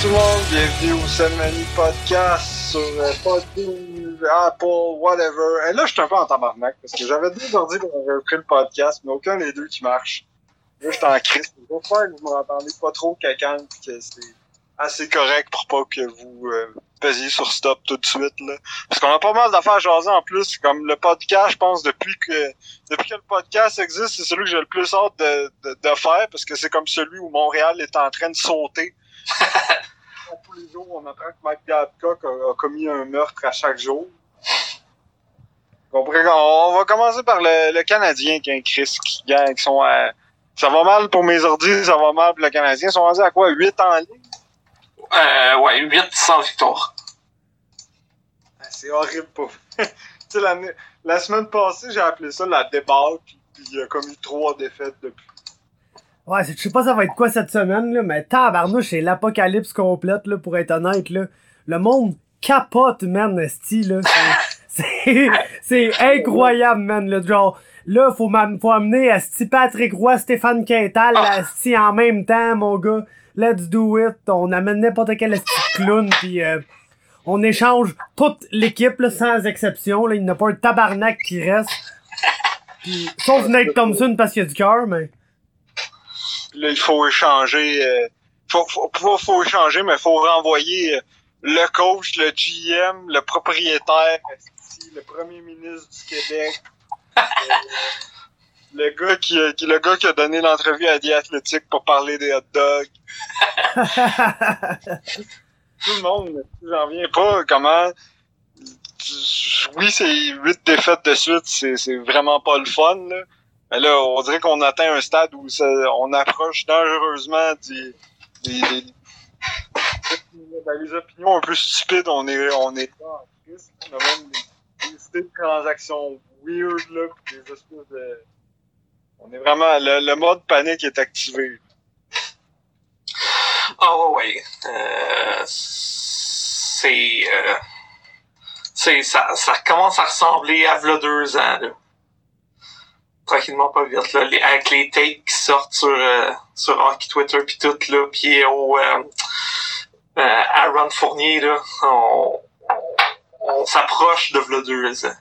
tout le monde, bienvenue au Semani Podcast sur euh, Podbean, Apple, whatever. Et là, je suis un peu en tabarnak parce que j'avais deux ordi pour repris le podcast, mais aucun des deux qui marche. Là, je suis en crise. J'espère que vous m'entendez pas trop cacan que c'est assez correct pour pas que vous euh, pesiez sur stop tout de suite. Là. Parce qu'on a pas mal d'affaires à jaser en plus. Comme le podcast, je pense, depuis que depuis que le podcast existe, c'est celui que j'ai le plus hâte de, de faire parce que c'est comme celui où Montréal est en train de sauter. tous les jours, on apprend que Mike Babcock a, a commis un meurtre à chaque jour. On, pourrait- on va commencer par le, le Canadien qui a un Chris qui gagne. Qui sont à- ça va mal pour mes ordis, ça va mal pour le Canadien. Ils sont rendus à quoi? 8 en ligne? Euh, ouais, 800 victoires. Ah, C'est horrible pour Tu sais, l'année- la semaine passée, j'ai appelé ça la débâcle, puis il y a comme eu trois défaites depuis. Ouais, je sais pas ça va être quoi cette semaine, là, mais tabarnouche, c'est l'apocalypse complète, là, pour être honnête, là. Le monde capote, man, esti, là. C'est- incroyable, man, là. Genre, là, faut, faut amener esti Patrick Roy, Stéphane Quintal, Ah. esti en même temps, mon gars. Let's do it. On amène n'importe quel esti clown, pis euh, on échange toute l'équipe, là, sans exception, là. Il n'y a pas un tabarnak qui reste. Pis, sauf Nate Thompson parce qu'il y a du cœur, mais... Puis là, il faut échanger. Euh, faut, faut, faut, faut échanger, mais il faut renvoyer euh, le coach, le GM, le propriétaire, le premier ministre du Québec. euh, le gars qui, a- qui le gars qui a donné l'entrevue à The Athletic pour parler des hot dogs. Tout le monde, j'en viens pas comment. Oui, c'est huit défaites de suite, c'est c'est vraiment pas le fun. Là. Mais là, on dirait qu'on atteint un stade où ça- on approche dangereusement des, les opinions un peu stupides. On est, on est en crise. On a même des, idées de transactions weird, là, des espèces de... On est vraiment... Le, le mode panique est activé. Ah ouais, ouais. Euh, c'est... Euh, c'est ça, ça commence à ressembler à v'là deux ans, là. Tranquillement, pas vite, là. Les, avec les takes qui sortent sur, euh, sur Hockey Twitter pis tout, là. Pis au... Euh, euh, Aaron Fournier, là. On, on s'approche de v'là deux ans.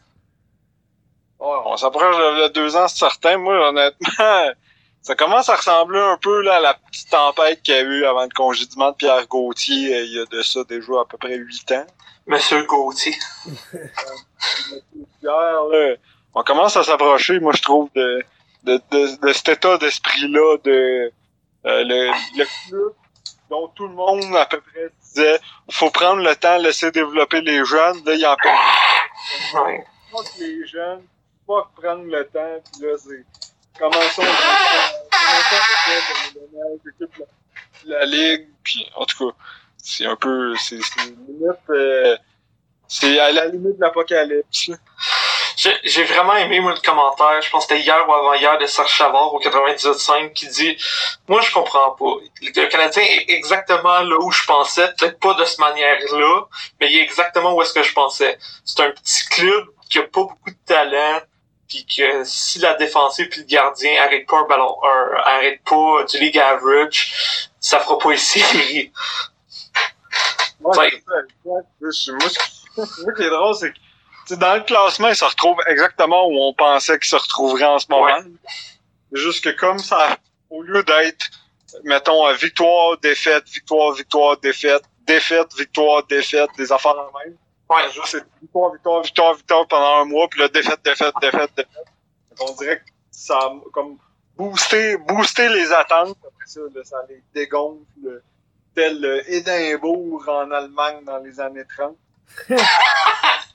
On s'approche de, de deux ans, c'est certain. Moi, honnêtement, ça commence à ressembler un peu là, à la petite tempête qu'il y a eu avant le congédiement de Pierre Gauthier euh, il y a de ça déjà à peu près huit ans. Monsieur Gauthier. Pierre, là, on commence à s'approcher, moi je trouve, de, de, de, de cet état d'esprit-là, de euh, le, le club dont tout le monde à peu près disait faut prendre le temps, laisser développer les jeunes. Là, il en Ouais. pas que les jeunes, pas prendre le temps, puis là, c'est commençons commençons la, la ligue, puis en tout cas, c'est un peu, c'est c'est limite, euh, c'est à la limite de l'apocalypse. J'ai vraiment aimé moi, le commentaire, je pense que c'était hier ou avant-hier de Serge Chavard au 98.5 qui dit Moi je comprends pas. Le Canadien est exactement là où je pensais, peut-être pas de cette manière-là, mais il est exactement où est-ce que je pensais. C'est un petit club qui a pas beaucoup de talent, puis que si la défensive puis le gardien arrête pas un ballon un, arrête pas du league average, ça fera pas ici. Ouais, Ouais. Moi, ce qui est drôle, c'est que dans le classement, il se retrouve exactement où on pensait qu'il se retrouverait en ce moment. C'est juste que comme ça, au lieu d'être, mettons, victoire, défaite, victoire, victoire, défaite, défaite, victoire, défaite, des affaires en même. Ouais. Juste c'est victoire, victoire, victoire, victoire pendant un mois, puis là, défaite, défaite, défaite, défaite. Donc, on dirait que ça a comme boosté, boosté les attentes. Après ça, là, ça les dégonfle tel Édimbourg en Allemagne dans les années 30.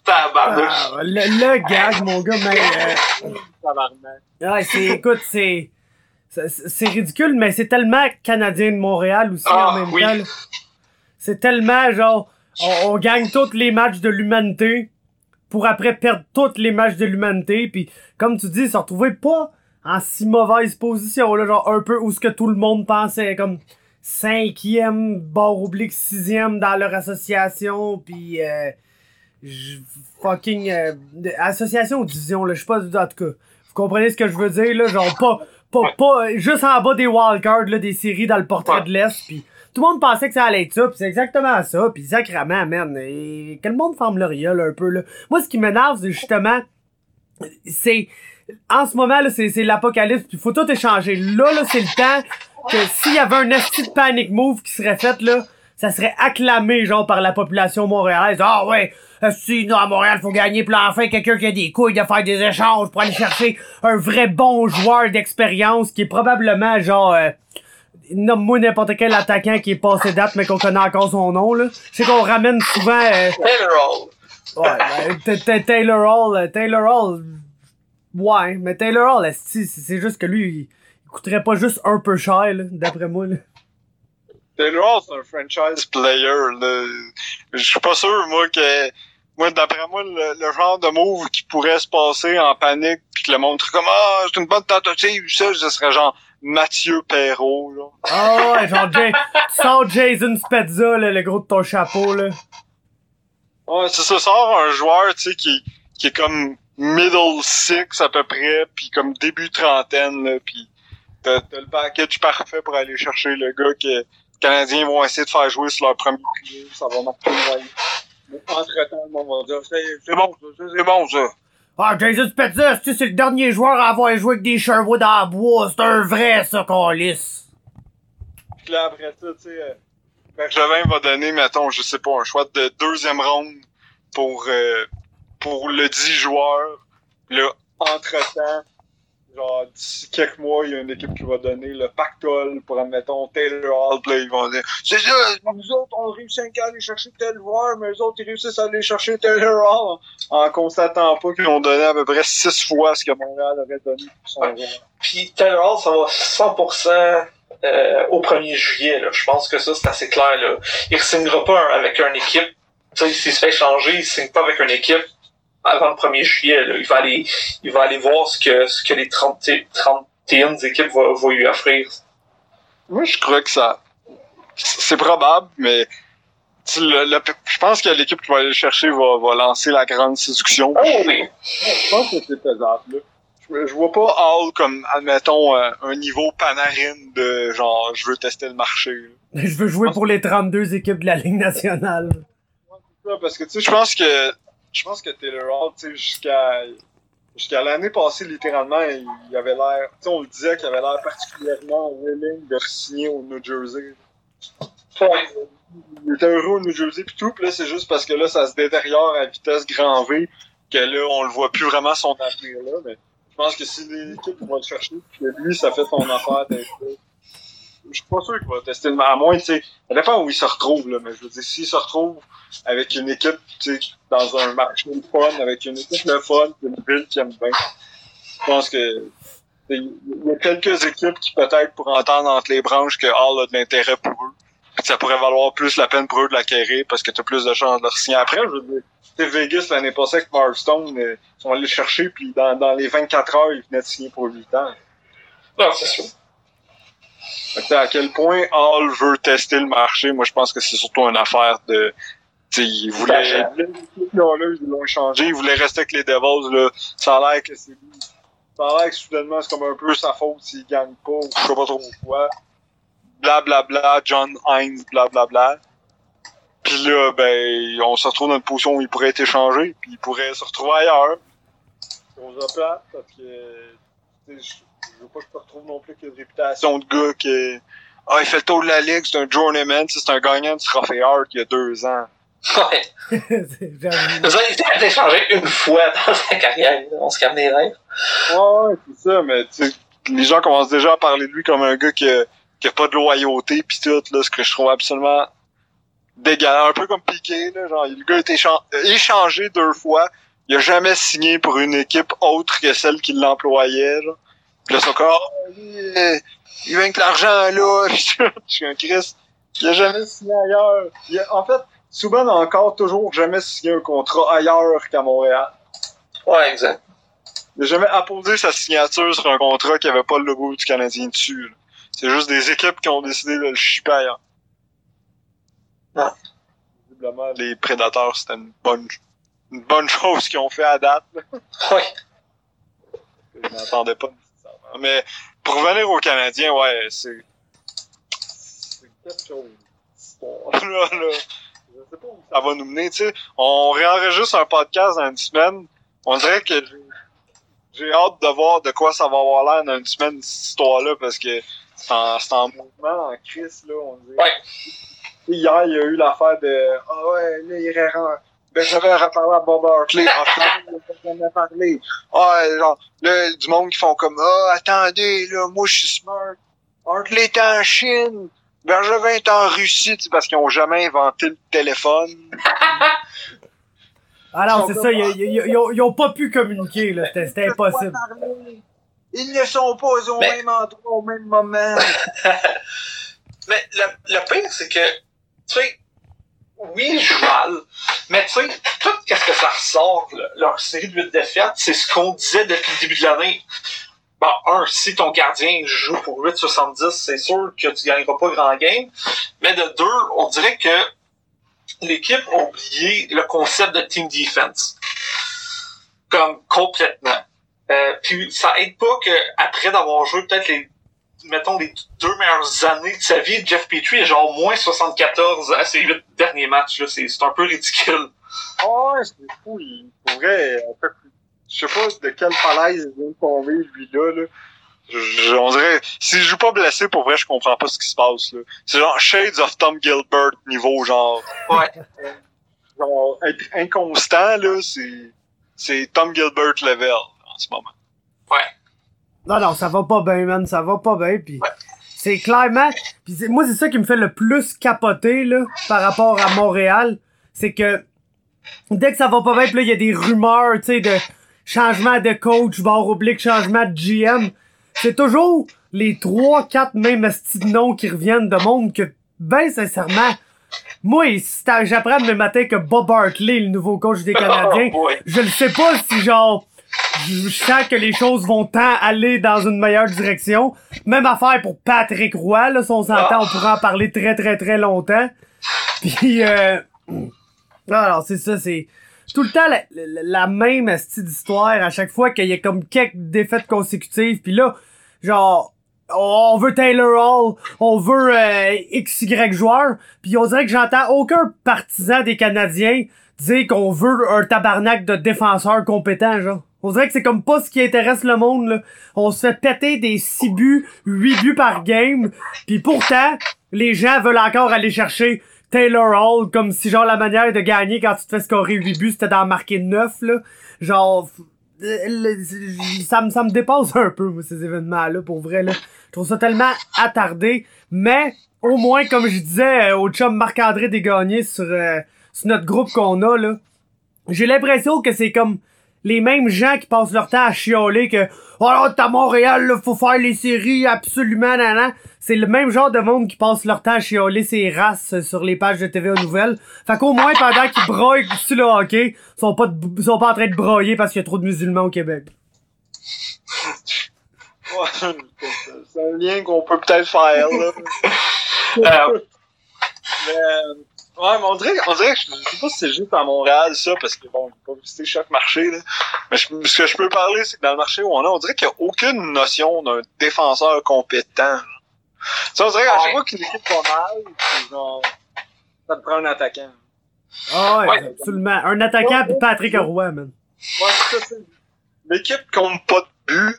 Tabarnouche. Ah, le, le gag, mon gars, mais... euh. Ouais, c'est, écoute, c'est, c'est, ridicule, mais c'est tellement Canadien de Montréal aussi Ah, en même oui. temps. C'est tellement genre, on, on gagne tous les matchs de l'humanité pour après perdre tous les matchs de l'humanité, puis comme tu dis, se retrouver pas en si mauvaise position, là, genre un peu où ce que tout le monde pensait, comme cinquième, barre oblique sixième dans leur association, puis euh, fucking euh, association ou division, là, je sais pas, en tout cas. Vous comprenez ce que je veux dire, là? Genre, pas, pas, pas, euh, juste en bas des wildcards, là, des séries dans le portrait de l'Est, pis tout le monde pensait que ça allait être ça, pis c'est exactement ça, pis sacrament, man. Et que le monde ferme le riol un peu, là. Moi, ce qui m'énerve, c'est justement, c'est, en ce moment, là, c'est, c'est l'apocalypse, pis faut tout échanger. Là, là, c'est le temps que s'il y avait un esti de panic move qui serait fait, là, ça serait acclamé, genre, par la population montréalaise. Ah ouais, si, non, à Montréal, faut gagner, pis là, enfin, quelqu'un qui a des couilles de faire des échanges pour aller chercher un vrai bon joueur d'expérience qui est probablement, genre, euh, nomme-moi n'importe quel attaquant qui est passé date, mais qu'on connaît encore son nom, là. Sais qu'on ramène souvent... euh, Taylor Hall. Ouais, ben, Taylor Hall, euh, Taylor Hall, ouais, mais Taylor Hall, c'est c'est juste que lui, il coûterait pas juste un peu cher, d'après moi, là. Taylor Hall, c'est un franchise player. Là. Je suis pas sûr, moi, que. Moi, d'après moi, le, le genre de move qui pourrait se passer en panique, puis que le monde serait comme Ah, c'est une bonne tentative, ça, ce serait genre Mathieu Perrault, là. Ah ouais, genre, Jay, sors Jason Spezza, là, le gros de ton chapeau, là. Ouais, c'est ça, sort un joueur, tu sais, qui, qui est comme middle six à peu près, puis comme début trentaine, là, puis t'as le package parfait pour aller chercher le gars que les Canadiens vont essayer de faire jouer sur leur premier pilier, ça va marquer une entre-temps, le monde va dire, c'est bon, ça, c'est bon, ça. Ah, Jason Spezza, esti, c'est le dernier joueur à avoir joué avec des Sherwood en bois, c'est un vrai, ça, qu'on lisse. Puis là, après ça, tu sais, euh, Bergevin va donner, mettons, je sais pas, un choix de deuxième ronde pour, euh, pour le 10 joueurs. Là, entre-temps, genre, d'ici quelques mois, il y a une équipe qui va donner le pactole pour, admettons, Taylor Hall. Puis là, ils vont dire, c'est ça, nous autres, on réussit à aller chercher tel joueur, mais eux autres, ils réussissent à aller chercher Taylor Hall en constatant pas qu'ils ont donné à peu près six fois ce que Montréal avait donné pour son. Puis Taylor Hall, ça va 100% euh, au 1er juillet. Là. Je pense que ça, c'est assez clair. Là. Il ne signera pas avec une équipe. Tu sais, s'il se fait changer, il ne signe pas avec une équipe avant le 1er juillet. Là. Il, va aller, il va aller voir ce que, ce que les 30, 31 équipes vont, vont lui offrir. Moi, je crois que ça. C'est probable, mais. le- le- je pense que l'équipe qui va aller le chercher va, va lancer la grande séduction. Oh oui. Je pense que c'est faisable. Je, je vois pas Hall comme, admettons, euh, un niveau panarine de genre, je veux tester le marché. Je veux jouer pour les 32 équipes de la Ligue nationale. Parce que, tu sais, je pense que. Je pense que Taylor Hall, tu sais, jusqu'à. Jusqu'à l'année passée, littéralement, il, avait l'air. On le disait qu'il avait l'air particulièrement willing de signer au New Jersey. Il était heureux au New Jersey pis tout, pis là c'est juste parce que là ça se détériore à vitesse grand V que là on le voit plus vraiment son avenir là, mais je pense que si l'équipe va le chercher que lui ça fait son affaire d'être je suis pas sûr qu'il va tester le à moins tu sais, ça dépend où il se retrouve là, mais je veux dire s'il se retrouve avec une équipe tu sais dans un marché de fun, avec une équipe de fun, une ville qui aime bien, je pense que il y a quelques équipes qui peut-être pourraient entendre entre les branches que Hall a de l'intérêt pour eux ça pourrait valoir plus la peine pour eux de l'acquérir parce que t'as plus de chances de leur signer après. Je veux dire, tu Vegas l'année passée avec Mark Stone, euh, ils sont allés le chercher puis dans, dans les 24 heures, ils venaient de signer pour 8 ans. Non, c'est sûr. Que, à quel point Hall veut tester le marché, moi je pense que c'est surtout une affaire de. Ils voulaient. Là, ils l'ont changé, ils voulaient rester avec les Devils. Là. Ça a l'air que c'est lui. Ça a l'air que soudainement c'est comme un peu sa faute s'il gagne pas ou je sais pas trop quoi. Blablabla, bla, bla, John Hines, blablabla. Bla, bla. Puis là, ben, on se retrouve dans une position où il pourrait être échangé, puis il pourrait se retrouver ailleurs. On se plate, parce que, veux pas que tu te retrouves non plus qu'il y ait une réputation de gars qui, ah, il fait le tour de la ligue, c'est un journeyman, c'est un gagnant du trophée Hart il y a deux ans. Ouais. Il a été changé une fois dans sa carrière. On se calme les rêves. Ouais, c'est ça, mais tu sais, les gens commencent déjà à parler de lui comme un gars qui a, qui a pas de loyauté pis tout, là, ce que je trouve absolument dégueulasse. Un peu comme Piqué, là, genre, le gars a été échan- échangé deux fois. Il a jamais signé pour une équipe autre que celle qui l'employait, genre. Là, son corps, oh, lui, euh, il vient avec l'argent, là. Je suis un Christ. Il a jamais signé ailleurs. Il a- en fait, Souban a encore toujours jamais signé un contrat ailleurs qu'à Montréal. Ouais, exact. Il n'a jamais apposé sa signature sur un contrat qui avait pas le logo du Canadien dessus. C'est juste des équipes qui ont décidé de le chipper ailleurs. Visiblement, les prédateurs, c'était une bonne, une bonne chose qu'ils ont fait à date. Ouais. Je m'attendais pas. Mais pour revenir aux Canadiens, ouais, c'est. c'est quelque chose. Là, là. Je sais pas où ça va nous mener, tu sais. On réenregistre un podcast dans une semaine. On dirait que j'ai hâte de voir de quoi ça va avoir l'air dans une semaine, cette histoire-là, parce que c'est en, c'est en mouvement, en crise, là, on dirait. Ouais. Hier, il y a eu l'affaire de Ah ouais, là, il j'avais reparlé à Bob Hartley. Ah, finalement, il a jamais parlé. Ah, genre, là, du monde qui font comme Ah, attendez, là, moi, je suis smart. Hartley est en Chine. Bergevin est en Russie, tu sais, parce qu'ils ont jamais inventé le téléphone. Ah non, Ils c'est ça, ils, ils- ils ont, ils ont pas pu communiquer, là. C'était c'était impossible. Ils ne sont pas au Mais- même endroit au même moment. Mais le, le pire, c'est que, tu sais, oui, je joue mal, mais tu sais, tout ce que ça ressort, le- leur série de 8 défaites, c'est ce qu'on disait depuis le début de l'année. Bon, un, si ton gardien joue pour 8,70, c'est sûr que tu gagneras pas grand game. Mais de deux, on dirait que l'équipe a oublié le concept de team defense. Comme complètement. Euh, puis ça aide pas que après d'avoir joué peut-être les mettons les deux meilleures années de sa vie, Jeff Petrie est genre moins 74 à ses huit derniers matchs. là. C'est c'est un peu ridicule. Oh, ouais, c'est fou. Il pourrait. Je sais pas de quelle falaise il vient de tomber, lui-là. Là. Je- je- on dirait. S'il joue pas blessé, pour vrai, je comprends pas ce qui se passe. là. C'est genre Shades of Tom Gilbert niveau, genre. Ouais. genre être inconstant, là, c'est. C'est Tom Gilbert level en ce moment. Non, non, ça va pas bien, man, ça va pas bien, pis c'est clairement... Pis c'est- moi, c'est ça qui me fait le plus capoter, là, par rapport à Montréal, c'est que dès que ça va pas bien, pis là, il y a des rumeurs, tu sais, de changement de coach, barre oblique, changement de GM, c'est toujours les trois, quatre mêmes noms qui reviennent de monde que, ben sincèrement, moi, si j'apprends le matin que Bob Hartley, le nouveau coach des Canadiens, Oh boy. je ne sais pas si genre je sens que les choses vont tant aller dans une meilleure direction. Même affaire pour Patrick Roy, là, si on s'entend, on pourra en parler très très très longtemps. Puis euh... alors c'est ça, c'est tout le temps la, même style d'histoire à chaque fois qu'il y a comme quelques défaites consécutives. Puis là, genre on veut Taylor Hall, on veut euh, XY joueur, puis on dirait que j'entends aucun partisan des Canadiens dire qu'on veut un tabarnak de défenseurs compétents, genre. On dirait que c'est comme pas ce qui intéresse le monde, là. On se fait péter des 6 buts, 8 buts par game, puis pourtant, les gens veulent encore aller chercher Taylor Hall, comme si genre la manière de gagner quand tu te fais scorer 8 buts, c'était d'en marquer 9, là. Genre, euh, ça me, ça me dépasse un peu, moi, ces événements-là, pour vrai, là. Je trouve ça tellement attardé, mais au moins, comme je disais euh, au chum Marc-André Desgagnés sur, euh, sur notre groupe qu'on a, là, j'ai l'impression que c'est comme les mêmes gens qui passent leur temps à chialer que oh là t'es à Montréal là, faut faire les séries absolument nan, c'est le même genre de monde qui passe leur temps à chialer ses races euh, sur les pages de TVA nouvelles. Fait qu'au moins pendant qu'ils broient sur le hockey ils sont pas de- sont pas en train de broyer parce qu'il y a trop de musulmans au Québec. Ouais, c'est un lien qu'on peut peut-être faire, là. Euh, Mais, euh, ouais, mais on dirait, on dirait que je je sais pas si c'est juste à Montréal, ça, parce que bon, j'ai pas visité chaque marché, là. Mais je- ce que je peux parler, c'est que dans le marché où on est, on dirait qu'il n'y a aucune notion d'un défenseur compétent. Tu sais, on dirait qu'à Ouais. chaque fois qu'une équipe va mal, genre, ça te prend un attaquant. ah ouais, Ouais. absolument un attaquant pis Patrick Roy man Ouais, c'est ça, c'est- L'équipe compte pas de but.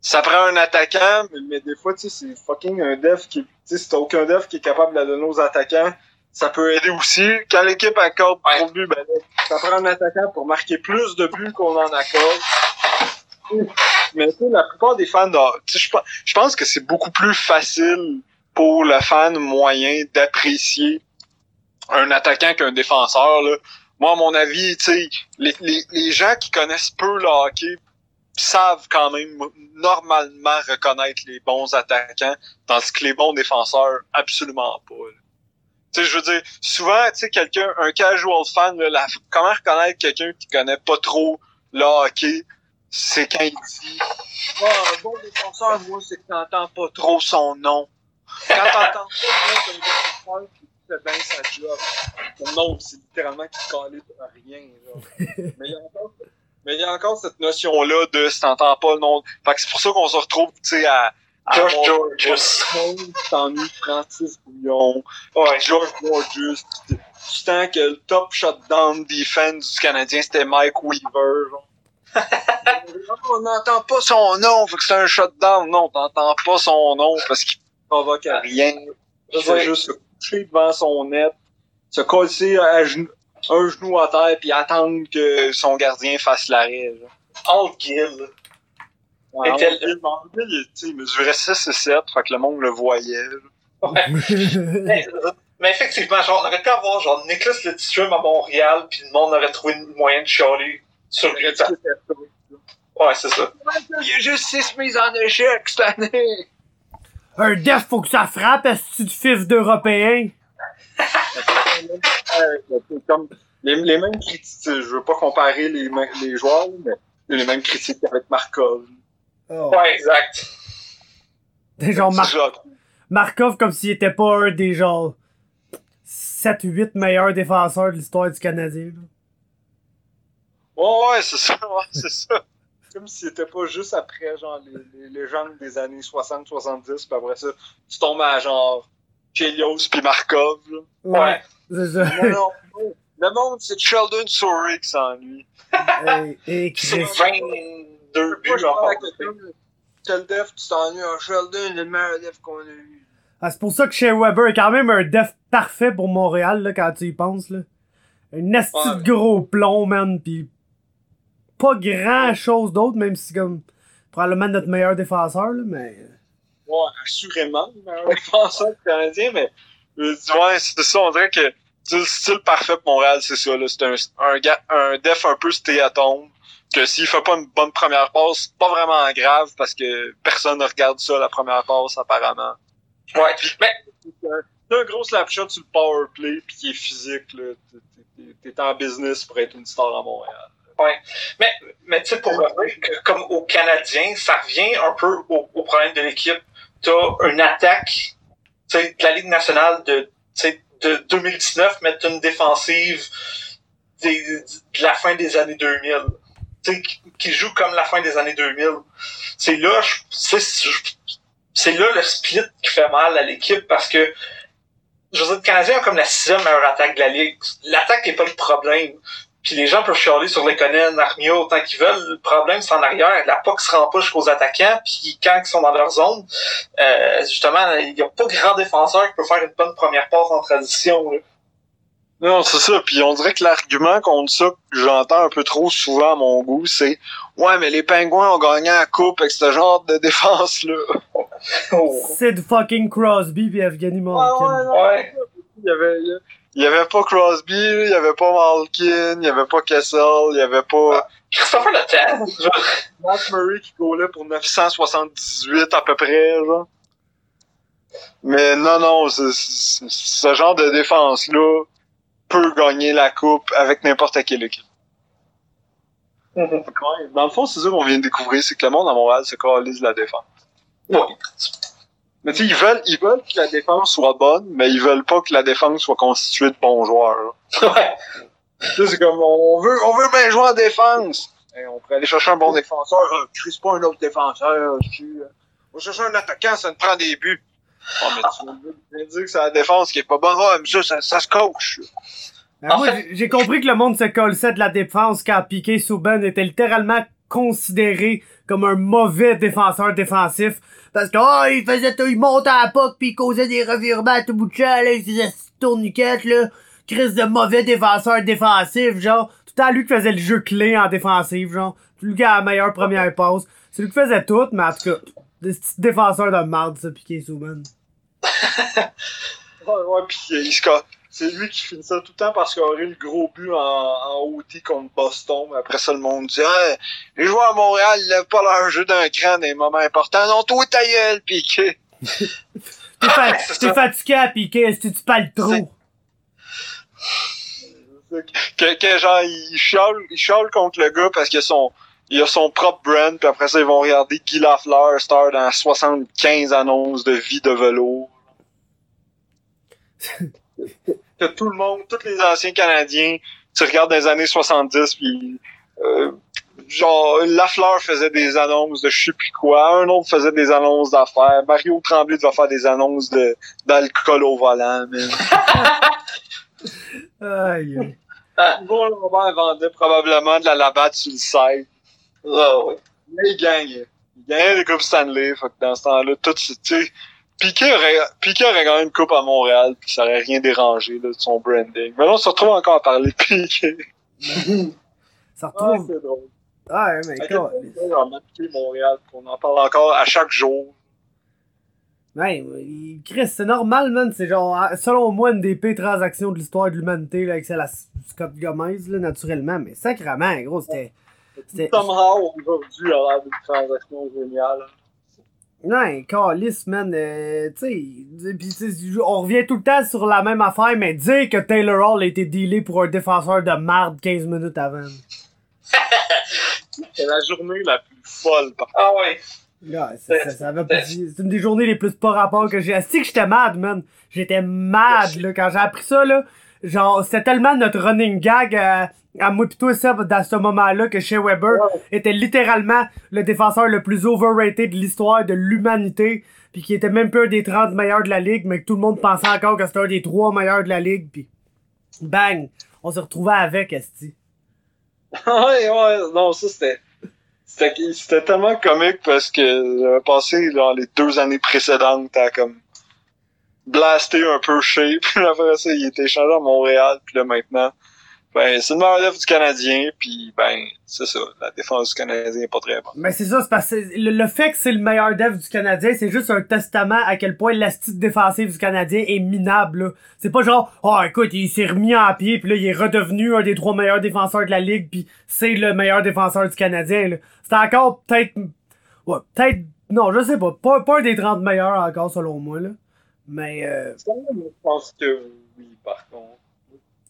Ça prend un attaquant, mais, mais des fois, tu sais, c'est fucking un def qui. Tu sais, si t'as aucun def qui est capable de la donner aux attaquants, ça peut aider aussi. Quand l'équipe accorde trop de buts, ben ça prend un attaquant pour marquer plus de buts qu'on en accorde. Mais tu sais, la plupart des fans de. Tu sais, je pe- je pense que c'est beaucoup plus facile pour le fan moyen d'apprécier un attaquant qu'un défenseur, là. Moi, à mon avis, tu sais, les, les, les gens qui connaissent peu le hockey savent quand même normalement reconnaître les bons attaquants, tandis que les bons défenseurs, absolument pas. là. Tu sais, je veux dire, souvent, tu sais, quelqu'un, un casual fan, là, la- comment reconnaître quelqu'un qui connaît pas trop le hockey, c'est quand il dit Ah, un bon défenseur, moi, c'est que t'entends pas trop son nom. Quand t'entends pas le nom défenseur qui fait bien sa job, son nom, c'est littéralement qu'il calait rien. Genre. Mais il y a encore, mais il y a encore cette notion-là de si t'entends pas le nom. Fait que c'est pour ça qu'on se retrouve, tu sais, à, George Ah, Georges. Tu t'ennuies Francis Bouillon. Ouais. George Georges. Tu tu sens que le top shutdown defense du Canadien, c'était Mike Weaver. genre. on n'entend pas son nom, faut que c'est un shutdown. Non, t'entends pas son nom parce qu'il provoque à rien. Il fait juste se coucher devant son net, se coller à un genou à terre puis attendre que son gardien fasse l'arrêt. Alt Gill. Ouais, Et on- tel- il, il, mesurait 6 et 7, fait que le monde le voyait. genre. Mais, mais effectivement, genre, on aurait pu avoir genre Nicholas Lidstrom à Montréal, puis le monde aurait trouvé le moyen de chialer sur lui. Ouais, c'est ça. Il y a juste 6 mises en échec cette année! Un def, faut que ça frappe, est-ce de fif d'Européen? C'est comme les, les mêmes critiques, je veux pas comparer les, les joueurs, mais les mêmes critiques avec Markov. Oh. Ouais, exact. Des genre Mar-. Markov comme s'il était pas un des genre 7-8 meilleurs défenseurs de l'histoire du Canadien. là. Ouais, ouais, c'est ça, ouais, c'est ça. Comme s'il était pas juste après, genre, les, les légendes des années 60-70, puis après ça, tu tombes à genre Chelios puis Markov, là. Ouais. C'est ça. Non, non, non. Le monde, c'est Sheldon Souris qui s'ennuie. et, et qui C'est reste- 22 Pas buts genre en à quelqu'un, Quel def tu t'ennuies? Ah, Sheldon, le meilleur def qu'on a eu. Ah, c'est pour ça que Shea Weber est quand même un def parfait pour Montréal, là, quand tu y penses, là. Un asti Ouais. de gros plomb, man, pis pas grand chose d'autre, même si c'est comme probablement notre meilleur défenseur, là, mais... Ouais, assurément, le meilleur défenseur canadien, mais euh, ouais, c'est ça, on dirait que le style parfait pour Montréal, c'est ça, là. C'est un, un, un def un peu stay at home, que s'il fait pas une bonne première passe, pas vraiment grave parce que personne ne regarde ça, la première passe, apparemment. Ouais. Mais, C'est un gros slapshot sur le power play pis qui est physique, là. T'es- en business pour être une star à Montréal. mais, mais tu sais, pour revenir, que- comme aux Canadiens, ça revient un peu au, au problème de l'équipe. T'as une attaque, tu sais, de la Ligue nationale de, tu sais, de 2019, mais t'as une défensive des- de la fin des années 2000. Qui, joue comme la fin des années 2000. C'est là, c'est là le split qui fait mal à l'équipe parce que je veux dire, le Canadien a comme la sixième meilleure attaque de la Ligue. L'attaque n'est pas le problème. Puis les gens peuvent chialer sur les Conan, Armia autant qu'ils veulent. Le problème, c'est en arrière. La POC se rend pas jusqu'aux attaquants. Puis quand ils sont dans leur zone, euh, justement, il n'y a pas grand défenseur qui peut faire une bonne première passe en transition. là. Non, c'est ça. Puis on dirait que l'argument contre ça que j'entends un peu trop souvent à mon goût, c'est Ouais, mais les Pingouins ont gagné la coupe avec ce genre de défense-là. C'est de fucking Crosby pis Evgeny Malkin. Ouais. Il y avait, il y avait pas Crosby, il y avait pas Malkin, il y avait pas Kessel, il y avait pas Christopher Le Temps. Matt Murray qui gaulait pour 978 à peu près, genre. Mais non, non, ce genre de défense-là peut gagner la coupe avec n'importe quelle équipe. Mhm. Dans le fond, c'est ça qu'on vient de découvrir, c'est que le monde à Montréal se calise la défense. Ouais. Mais tu sais, ils veulent, ils veulent que la défense soit bonne, mais ils veulent pas que la défense soit constituée de bons joueurs. là. Ouais. Tu sais, c'est comme, on veut, on veut bien jouer en défense. Et on pourrait aller chercher un bon défenseur. Euh, Chris, pas un autre défenseur. Tu, euh, on va chercher un attaquant, ça nous prend des buts. Oh, mais tu veux dire que c'est la défense qui est pas bonne. Ouais, mais ça, ça, ça se coach. Ben, En moi, j'ai- compris que le monde se colsait de la défense quand Piqué Souban était littéralement considéré comme un mauvais défenseur défensif. Parce que, oh, il faisait tout, il montait à la POC pis il causait des revirements à tout bout de champ, là, il faisait cette tourniquette, là. Crise de mauvais défenseur défensif, genre. Tout à lui qui faisait le jeu clé en défensive, genre. Tout lui qui a la meilleure première passe. C'est lui qui faisait tout, mais en tout cas, des petits défenseurs de merde, ça, Piqué Souban. Ouais, ouais, pis euh, il c'est lui qui finit ça tout le temps parce qu'il aurait le gros but en, en OT contre Boston. Mais après ça, le monde dit les joueurs à Montréal, ils lèvent pas leur jeu d'un cran dans les moments importants. Non, toi, ta gueule, Piqué. T'es fa- fatigué à Piqué, est-ce que tu parles C'est- trop? que, que genre, il chiale, il chiale contre le gars parce a son, il a son propre brand, puis après ça, ils vont regarder Guy Lafleur, star dans 75 annonces de vie de velours. que tout le monde, tous les anciens Canadiens, tu regardes dans les années 70, puis euh, genre, Lafleur faisait des annonces de je sais plus quoi, un autre faisait des annonces d'affaires, Mario Tremblay devait faire des annonces de d'alcool au volant, mais... Aïe. Bon, Lambert vendait probablement de la labatte sur le site. Ah, ouais. Mais il gagnait. Il gagnait les Coupes Stanley, fait que dans ce temps-là, tout, tu sais, Piquet aurait, Piquet aurait gagné une coupe à Montréal, puis ça aurait rien dérangé, là, de son branding. Mais là, on se retrouve encore à parler de Piquet. Ça Ah, retrouve. c'est drôle. Ah, ouais, mais on en parle encore à chaque jour. Ouais, Chris, c'est normal, man. C'est genre, ah, selon moi, une des pires transactions de l'histoire de l'humanité, là, avec celle à Scott Gomez, là, naturellement. Mais sacrément, gros, c'était. C'était- Somehow, aujourd'hui, a l'air d'une transaction géniale. Ouais, calice, man. euh, tu sais, on revient tout le temps sur la même affaire, mais dire que Taylor Hall a été dealé pour un défenseur de marde 15 minutes avant. C'est la journée la plus folle, par Ah, ouais. Pas- c'est une des journées les plus pas rapport que j'ai. C'est que j'étais mad, man. J'étais mad, là, quand j'ai appris ça, là. Genre, c'était tellement notre running gag euh, à moi pis toi, Seb, dans ce moment-là, que Shea Weber était littéralement le défenseur le plus overrated de l'histoire de l'humanité, puis qui était même pas un des 30 meilleurs de la ligue, mais que tout le monde pensait encore que c'était un des 3 meilleurs de la ligue, puis bang, on s'est retrouvé avec, esti. ouais, ouais, non, ça c'était. C'était c'était tellement comique parce que j'avais passé genre, les deux années précédentes à comme blaster un peu chez, puis après ça, il était échangé à Montréal, puis là maintenant, ben c'est le meilleur def du Canadien, puis ben c'est ça, la défense du Canadien est pas très bonne. Mais c'est ça, c'est parce que le, le fait que c'est le meilleur dev du Canadien, c'est juste un testament à quel point l'astite défensive du Canadien est minable. C'est pas genre, oh écoute, il s'est remis en pied, puis là il est redevenu un des trois meilleurs défenseurs de la ligue, puis c'est le meilleur défenseur du Canadien. C'est encore peut-être, ouais, peut-être, non, je sais pas, pas, pas un des 30 meilleurs encore selon moi là. Mais euh, Je pense que oui, par contre.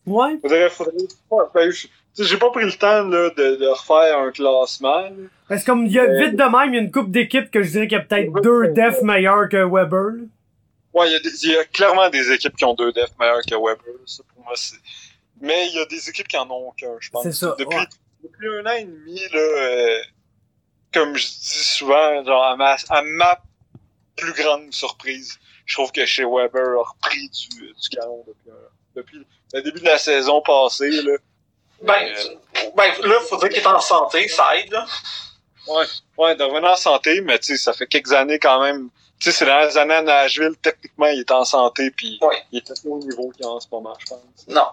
ouais, Faudrait, faudrait, ben, je- j'ai pas pris le temps là, de, de refaire un classement. là. parce que comme il y a Euh, vite de même, il y a une coupe d'équipes que je dirais qu'il y a peut-être deux defs meilleurs que Weber. là. Ouais, il y, a des- il y a clairement des équipes qui ont deux defs meilleurs que Weber. Ça, pour moi, c'est. Mais il y a des équipes qui en ont aucun, je pense. C'est ça, Depuis, ouais. depuis un an et demi, là, euh, comme je dis souvent, genre, à ma, à ma plus grande surprise, je trouve que chez Weber a repris du, du galon depuis, depuis le début de la saison passée. Là. Ben, ben là, faudrait qu'il est en santé, ça aide, là. Ouais, ouais, de revenir en santé, mais tu sais, ça fait quelques années quand même. Tu sais, c'est dans les années à Nashville, techniquement, il est en santé, puis Ouais. il pas au niveau qu'il est en ce moment, je pense. Non.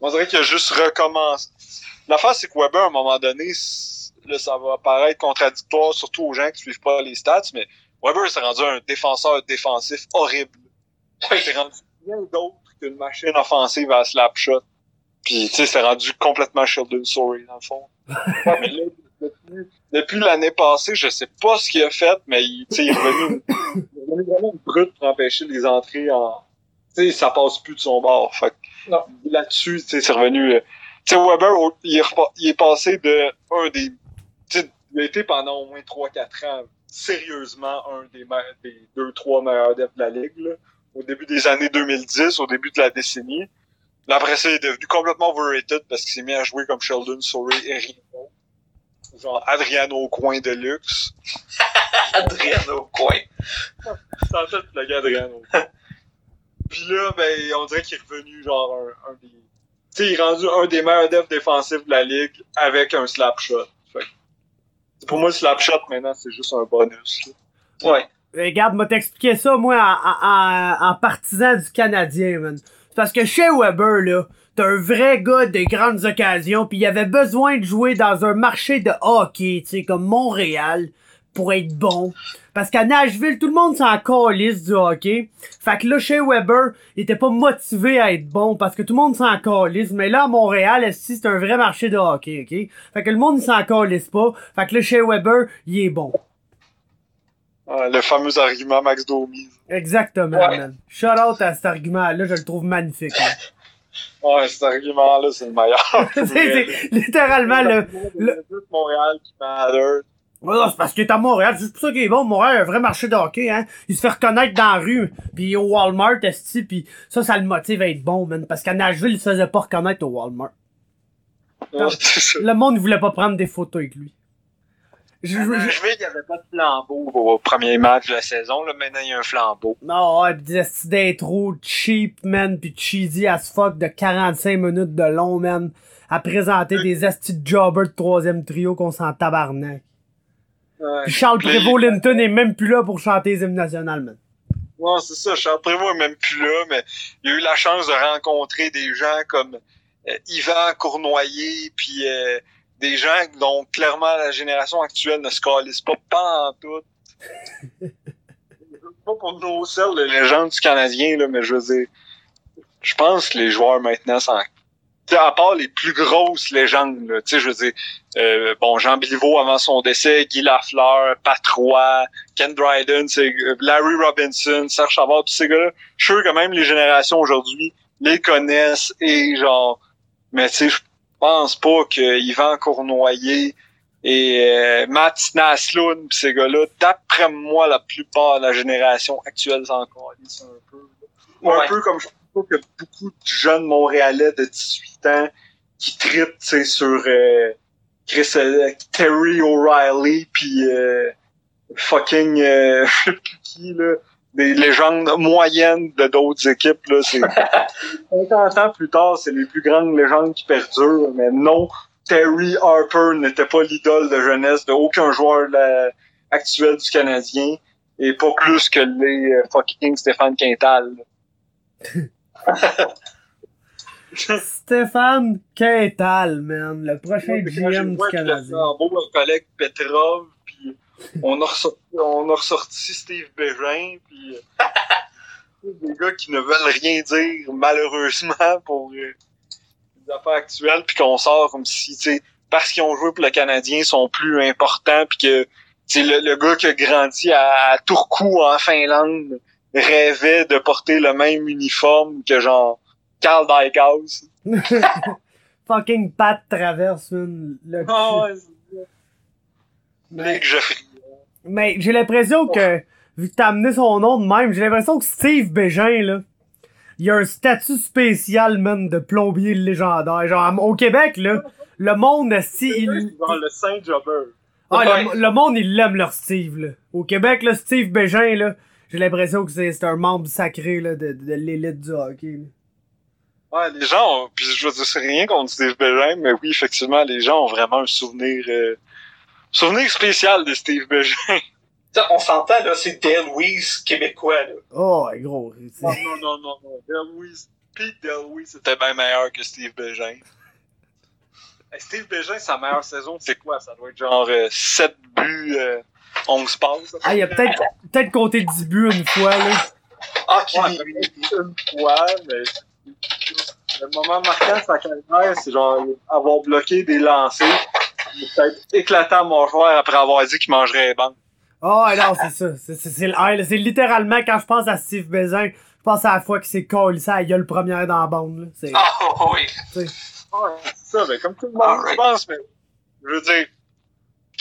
On dirait qu'il a juste recommencé. L'affaire, c'est que Weber, à un moment donné, là, ça va paraître contradictoire, surtout aux gens qui suivent pas les stats, mais Weber s'est rendu un défenseur défensif horrible. Oui. C'est rendu bien d'autre qu'une machine offensive à slap shot. Puis, tu sais, c'est rendu complètement Sheldon Sorry, dans le fond. Ouais, mais là, depuis, depuis l'année passée, je sais pas ce qu'il a fait, mais il, tu sais, il est revenu, il est revenu vraiment brut pour empêcher les entrées en, tu sais, ça passe plus de son bord. Fait là-dessus, tu sais, c'est revenu, euh, tu sais, Weber, il est, il est passé de un des, tu sais, il a été pendant au moins 3-4 ans sérieusement un des, des deux, trois meilleurs devs de la ligue, là. Au début des années 2010, au début de la décennie. Là, après ça, il est devenu complètement overrated parce qu'il s'est mis à jouer comme Sheldon Sorey et d'autre. Genre Adriano au coin de luxe. Adrien au coin. C'est en fait le gars Adriano. Puis là, ben, on dirait qu'il est revenu genre un, un des. Tu sais, il est rendu un des meilleurs devs défensifs de la ligue avec un slap shot. Pour moi, le slap shot maintenant, c'est juste un bonus. là. Ouais. Regarde, m'a t'expliquer ça, moi, en, en, en partisan du Canadien, man. C'est parce que chez Weber, là, t'es un vrai gars de grandes occasions, puis il avait besoin de jouer dans un marché de hockey, tu sais, comme Montréal, pour être bon. Parce qu'à Nashville, tout le monde s'en calisse du hockey. Fait que là, chez Weber, il était pas motivé à être bon, parce que tout le monde s'en calisse. Mais là, à Montréal, c'est un vrai marché de hockey, ok? Fait que le monde, il s'en calisse pas. Fait que là, chez Weber, il est bon. Ah, le fameux argument Max Domi. Exactement, Ouais. man. Shout out à cet argument-là, je le trouve magnifique. Ouais, cet argument-là, c'est le meilleur. c'est, littéralement le. le- C'est juste Montréal qui c'est parce qu'il est à Montréal, c'est pour ça qu'il est bon. Montréal, un vrai marché de hockey, hein. Il se fait reconnaître dans la rue, puis au Walmart, esti, puis ça, ça le motive à être bon, man. Parce qu'à Nashville, il se faisait pas reconnaître au Walmart. Ouais, c'est ça. Le monde ne voulait pas prendre des photos avec lui. Je, je- je- il n'y avait pas de flambeau au premier match de la saison. Là, maintenant, il y a un flambeau. Non, ouais, pis des d'intro cheap, man, pis cheesy as fuck de 45 minutes de long, man, à présenter des esti de jobbers de troisième trio qu'on s'en tabarnak. Ouais, Charles Prévost-Linton est même plus là pour chanter les hymnes nationales, man. Ouais, c'est ça. Charles Prévost est même plus là, mais il a eu la chance de rencontrer des gens comme euh, Yvan Cournoyer, puis euh, des gens dont clairement la génération actuelle ne se calisse pas pas en tout. pas pour nos celles de légende du Canadien, là, mais je veux dire, je pense que les joueurs maintenant s'en... À part les plus grosses légendes, là, je veux dire, euh, bon, Jean Biliveau avant son décès, Guy Lafleur, Patrois, Ken Dryden, c'est euh, Larry Robinson, Serge Chavard, tous ces gars-là, je suis sûr que même les générations aujourd'hui les connaissent et genre, mais tu sais, je pense pas que Yvan Cournoyer et euh, Matt Naslund, pis ces gars-là, d'après moi, la plupart de la génération actuelle s'en calissent un peu. Un Ouais. peu comme je trouve que beaucoup de jeunes Montréalais de 18 ans qui sais, sur euh, Chris, euh, Terry O'Reilly, puis euh, fucking euh, je sais plus qui, là, des légendes moyennes de d'autres équipes, là, c'est 50 ans plus tard, c'est les plus grandes légendes qui perdurent, mais non, Terry Harper n'était pas l'idole de jeunesse de aucun joueur actuel du Canadien, et pas plus que les euh, fucking Stéphane Quintal. Stéphane Quintal, man, le prochain GM du Canadien. un collègue Petrov, puis on a ressorti, on a ressorti Steve Bégin, puis euh, des gars qui ne veulent rien dire, malheureusement, pour euh, les affaires actuelles, puis qu'on sort comme si, tu sais, parce qu'ils ont joué pour le Canadien, ils sont plus importants, puis que, tu sais, le, le gars qui a grandi à, à Turku, en Finlande, rêvait de porter le même uniforme que, genre, Carl Dykhouse. Fucking Pat Traverse, man. Le Ah cul. ouais, Mais-. Mais j'ai l'impression que, vu que t'as amené son nom de même, j'ai l'impression que Steve Bégin, là, il a un statut spécial, man, de plombier légendaire. Genre, au Québec, là, le monde, si, il, le Saint-Jobber. ah, Ouais. le, le monde, il l'aime leur Steve, là. Au Québec, là, Steve Bégin, là, j'ai l'impression que c'est un membre sacré, là, de, de l'élite du hockey, là. Ouais, les gens, ont, puis je veux dire, c'est rien contre Steve Bégin, mais oui, effectivement, les gens ont vraiment un souvenir, euh, souvenir spécial de Steve Bégin. On s'entend, là, c'est Louise québécois, là. Oh, gros. c'est- non, non, non, non, non. Delwis, Pete Delwis, c'était bien meilleur que Steve Bégin. Steve Bégin, sa meilleure saison, c'est quoi? Ça doit être genre euh, 7 buts, euh, 11 passes. Ah, il a peut-être, peut-être compté 10 buts une fois, là. Ah, qui Ouais, une fois, mais le moment marquant de sa carrière, c'est genre avoir bloqué des lancers, peut-être éclaté à mon joueur après avoir dit qu'il mangerait les bancs. Oh, non, c'est ça. C'est, ah, littéralement quand je pense à Steve Bézin, je pense à la fois qu'il s'est collé ça à la gueule première dans la bande, Ah, oh, oui. Ouais, c'est ça, mais comme tout le monde, je pense, mais je veux dire,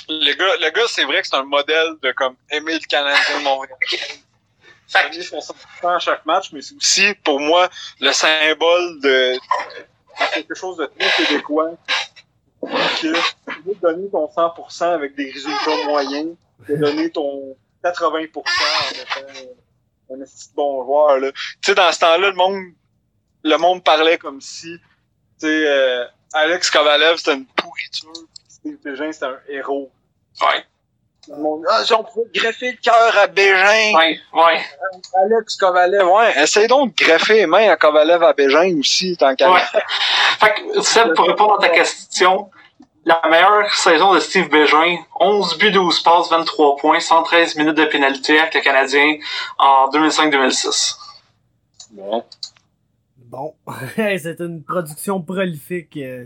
le gars, le gars, c'est vrai que c'est un modèle de comme aimer le Canadien de Montréal. Fait son 100% à chaque match, mais c'est aussi pour moi le symbole de, de quelque chose de très québécois. Que tu veux donner ton 100% avec des résultats moyens, de donner ton 80% en étant un de bon joueur. Là. Tu sais, dans ce temps-là, le monde, le monde parlait comme si tu sais, euh, Alex Kovalev, c'était une pourriture. Steve Bégin, c'était un héros. Ouais, ah, si on pouvait greffer le cœur à Bégin. ouais, ouais. Alex Kovalev, ouais, essaye donc de greffer les mains à Kovalev à Bégin aussi, tant qu'à Ouais. Fait que, Seb, pour répondre à ta question, la meilleure saison de Steve Bégin, 11 buts, 12 passes, 23 points, 113 minutes de pénalité avec le Canadien en 2005-2006. Bon. Bon. c'est une production prolifique. euh,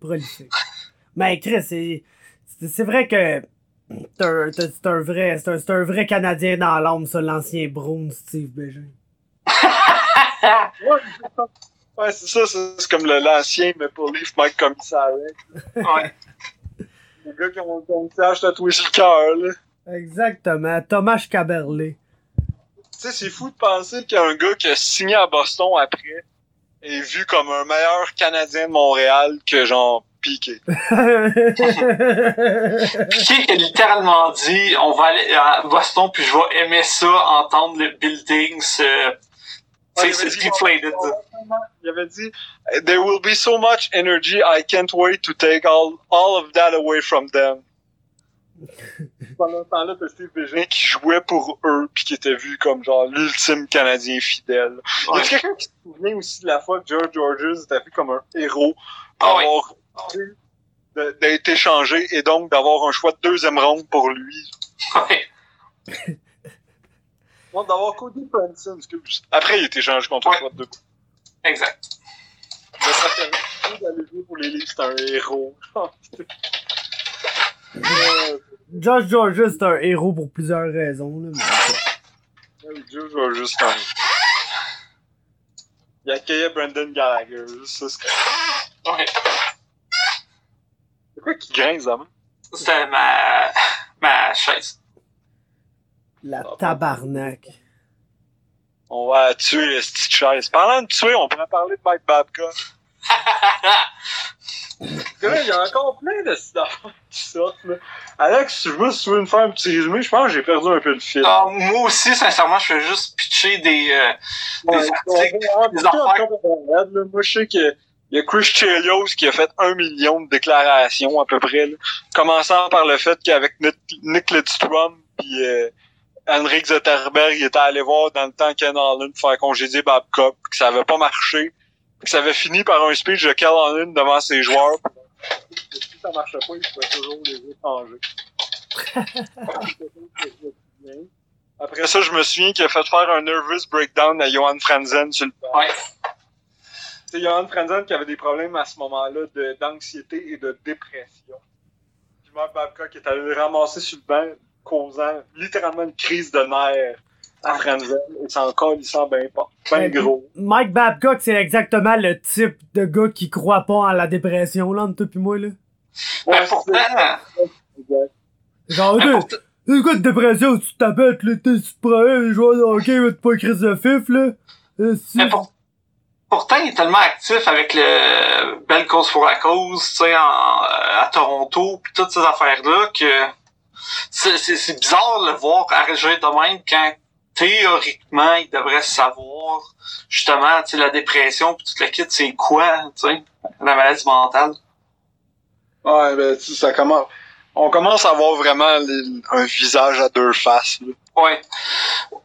prolifique. Mais Chris, c'est, vrai que c'est un, c'est un vrai, c'est un, c'est un vrai Canadien dans l'âme, ça, l'ancien Brown Steve Bégin. Ouais, c'est ça. C'est comme le- l'ancien Maple Leaf Mike Commissary. Ouais. Les gars qui ont un message tatoué sur le cœur, là. Exactement. Thomas Caberlet. Tu sais, c'est fou de penser qu'il y a un gars qui a signé à Boston après, est vu comme un meilleur Canadien de Montréal que genre Piqué. Piqué a littéralement dit on va aller à Boston puis je vais aimer ça, entendre le buildings. Euh, Ouais, c'est il avait c'est dit- deflated. Il avait dit There will be so much energy, I can't wait to take all, all of that away from them. Pendant ce temps-là, t'as Steve Bégin qui jouait pour eux puis qui était vu comme genre l'ultime Canadien fidèle. Y Ouais. a quelqu'un qui se souvient aussi de la fois que George Georges était vu comme un héros Ah pour oui. avoir d'être échangé et donc d'avoir un choix de deuxième ronde pour lui? Ouais. Non, d'avoir Cody Franson, excuse. Après, il était échangé contre Ouais. un choix de deux. Exact. Mais ça fait d'aller jouer pour les Leafs, c'est un héros. Euh, Josh Georges, c'est un héros pour plusieurs raisons. Là, mais... Je vais juste en... Il accueillait Brandon Gallagher, ça c'est Ouais. C'est quoi qui grince main? C'était ma, ma chaise. La tabarnak. On va tuer les petites chaises. Parlant de tuer, on pourrait parler de Mike Babcock. Il y a encore plein de stuff qui sortent, là. Alex, je veux si tu veux me faire un petit résumé, je pense que j'ai perdu un peu le fil. Ah, moi aussi, sincèrement, je fais juste pitcher des. euh, Ouais, des articles, on des affaires. Moi, je sais que il y a Chris Chelios qui a fait un million de déclarations à peu près, là. commençant par le fait qu'avec Nick, Nick Lidstrom puis euh, Henrik Zetterberg, il était allé voir dans le temps Ken Allen pour faire congédier Babcock, que ça avait pas marché, ça avait fini par un speech de Ken Allen devant ses joueurs. Si ça marchait pas, il pouvait toujours les échanger. Après ça, je me souviens qu'il a fait faire un nervous breakdown à Johan Franzen sur le banc. Ouais. C'est Johan Franzen qui avait des problèmes à ce moment-là de- d'anxiété et de dépression. Puis Mark Babcock est allé le ramasser sur le banc, causant littéralement une crise de nerfs Et c'est encore, il sent bien pas. Ben Ouais, gros. Mike Babcock, c'est exactement le type de gars qui croit pas en la dépression, là, entre toi pis moi, là. Ben, Ouais, pourtant, c'est- Genre, ben, deux, pourtant- c'est quoi de dépression, tu t'abattes, là, t'es super, les joueurs de hockey, mais t'es pas crise de fif, là. Euh, si- mais pour- pourtant, il est tellement actif avec le Belle Cause pour la Cause, tu sais, en- à Toronto, puis toutes ces affaires-là, que c'est bizarre de le voir agir de même quand théoriquement, il devrait savoir justement, tu sais, la dépression puis tout le kit, c'est quoi, tu sais, la maladie mentale. Ouais, ben, tu sais, ça commence. On commence à voir vraiment les- un visage à deux faces. là. Ouais.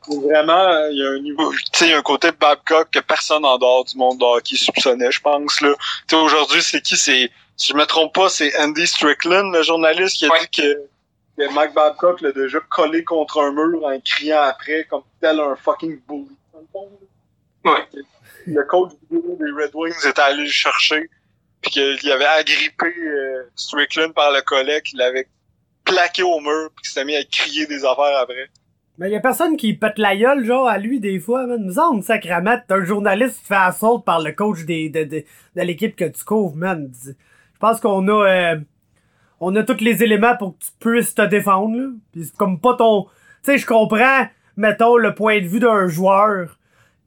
Vraiment, il y a un niveau, tu sais, il y a un côté Babcock que personne en dehors du monde de hockey soupçonnait, je pense, là. Tu sais, aujourd'hui, c'est qui? C'est, si je me trompe pas, c'est Andy Strickland, le journaliste, qui a Ouais. dit que, que Mike Babcock l'a déjà collé contre un mur en criant après, comme tel un fucking bully. Ouais. Le coach des Red Wings était allé le chercher, puis qu'il avait agrippé euh, Strickland par le collet, qu'il l'avait plaqué au mur, puis qu'il s'était mis à crier des affaires après. Mais y a personne qui pète la gueule, genre, à lui, des fois, man. Nous semble, sacrament, t'es un journaliste qui fait assaut par le coach des, de, de, de l'équipe que tu couvres, man. Je pense qu'on a, euh, on a tous les éléments pour que tu puisses te défendre, là. Pis c'est comme pas ton, tu sais, je comprends, mettons, le point de vue d'un joueur,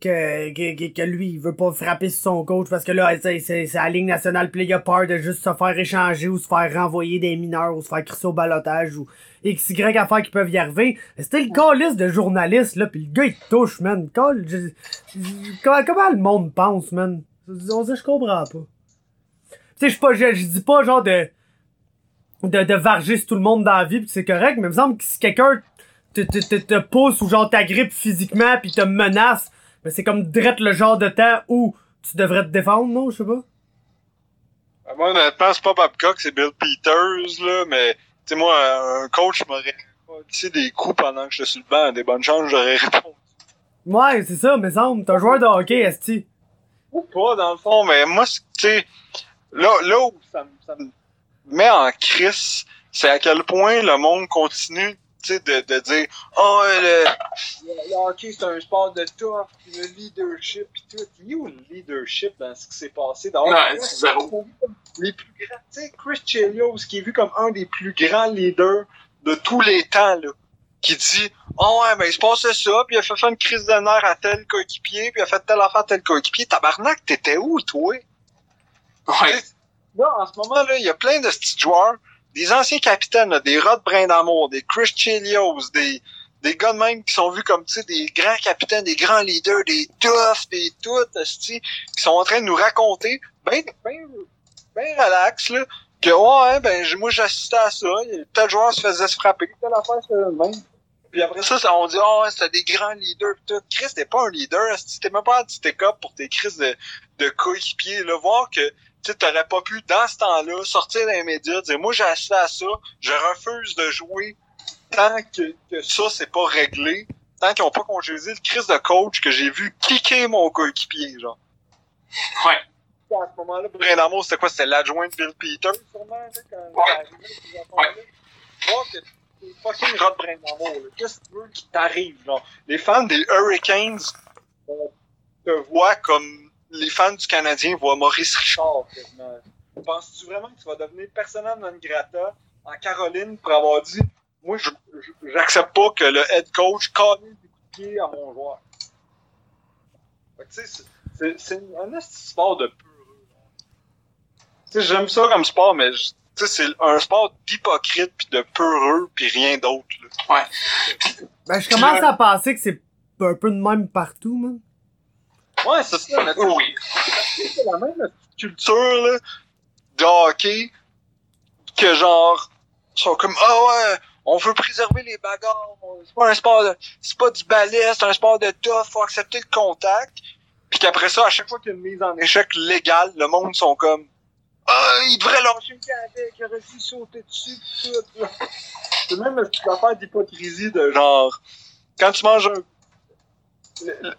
que, que, que, lui, il veut pas frapper sur son coach parce que là, c'est, la Ligue nationale, là, il a peur de juste se faire échanger ou se faire renvoyer des mineurs ou se faire crisser au balotage ou XY affaires qui peuvent y arriver. C'était le calice de journaliste, là, pis le gars, il touche, man. Cal- je- comment, comment le monde pense, man? On dirait, je comprends pas. Tu sais, je dis pas genre de, de, de varger tout le monde dans la vie pis c'est correct, mais il me semble que si quelqu'un te, te, te, te pousse ou genre t'agrippe physiquement pis te menace, ben c'est comme drette le genre de temps où tu devrais te défendre, non? Je sais pas. Ah, Moi, honnêtement, c'est pas Babcock, c'est Bill Peters, là, mais, tu sais, moi, un coach m'aurait sais des coups pendant que j'étais sur le banc, des bonnes chances, j'aurais répondu. Ouais, c'est ça, mais semble. T'es un joueur de hockey, Esti. Ou pas, dans le fond, mais moi, tu sais, là, là où ça me met en crise, c'est à quel point le monde continue, tu sais, de, de dire, oh, le, le, le hockey, c'est un sport de tough, le leadership, pis tout. Il y a où le leadership dans ce qui s'est passé? Dans Non, c'est zéro. les plus grands, tu sais, Chris Chelios, qui est vu comme un des plus grands leaders de tous les temps, là, qui dit Oh ouais, ben il se passait ça, puis il a fait faire une crise de nerfs à tel coéquipier, puis il a fait telle affaire à tel coéquipier. Tabarnak, t'étais où, toi? Ouais. Là, en ce moment-là, il y a plein de petits joueurs, des anciens capitaines, là, des Rod Brindamour, des Chris Chelios, des, des gars de même qui sont vus comme, des grands capitaines, des grands leaders, des toughs, des tout, esti, qui sont en train de nous raconter, ben, ben, ben relax, là, que, ouais, ben, moi, j'assistais à ça, tel joueur se faisait se frapper, affaire se faisait. Puis après ça, on dit, oh, c'était des grands leaders, pis tout. Chris, t'es pas un leader, t'es même pas un up pour tes crises de, de coéquipiers, là, voir que, tu sais, t'aurais pas pu, dans ce temps-là, sortir dans les médias, dire, moi, j'ai assisté à ça, je refuse de jouer tant que, que ça, c'est pas réglé, tant qu'ils ont pas congédié le crise de coach que j'ai vu kicker mon coéquipier, genre. Ouais. À ce moment-là, Brindamour, c'était quoi? C'était l'adjoint de Bill Peters, sûrement, là, quand Ouais. Voir que c'est fucking Rod. Qu'est-ce que tu veux qui t'arrive, genre? Les fans des Hurricanes euh, te voient comme les fans du Canadien voient Maurice Richard. Penses-tu vraiment que tu vas devenir persona non grata en Caroline pour avoir dit moi, j'accepte pas que le head coach colle des coups de pied à mon joueur? Fait que, tu sais, c'est- un sport de peureux. Tu sais, j'aime ça comme sport, mais je- tu sais, c'est un sport d'hypocrite puis de peureux puis rien d'autre. là. Ben, je commence à penser que c'est un peu de même partout, man. Ouais, c'est ça, mais Oui. c'est la même culture là, de hockey que genre ils sont comme ah ouais on veut préserver les bagarres c'est pas un sport de c'est pas du ballet c'est un sport de tough faut accepter le contact puis qu'après ça à chaque fois qu'il y a une mise en échec légale le monde sont comme ah il devrait lâcher le Canadien qui aurait dû sauter dessus tout c'est même une affaire d'hypocrisie de genre quand tu manges un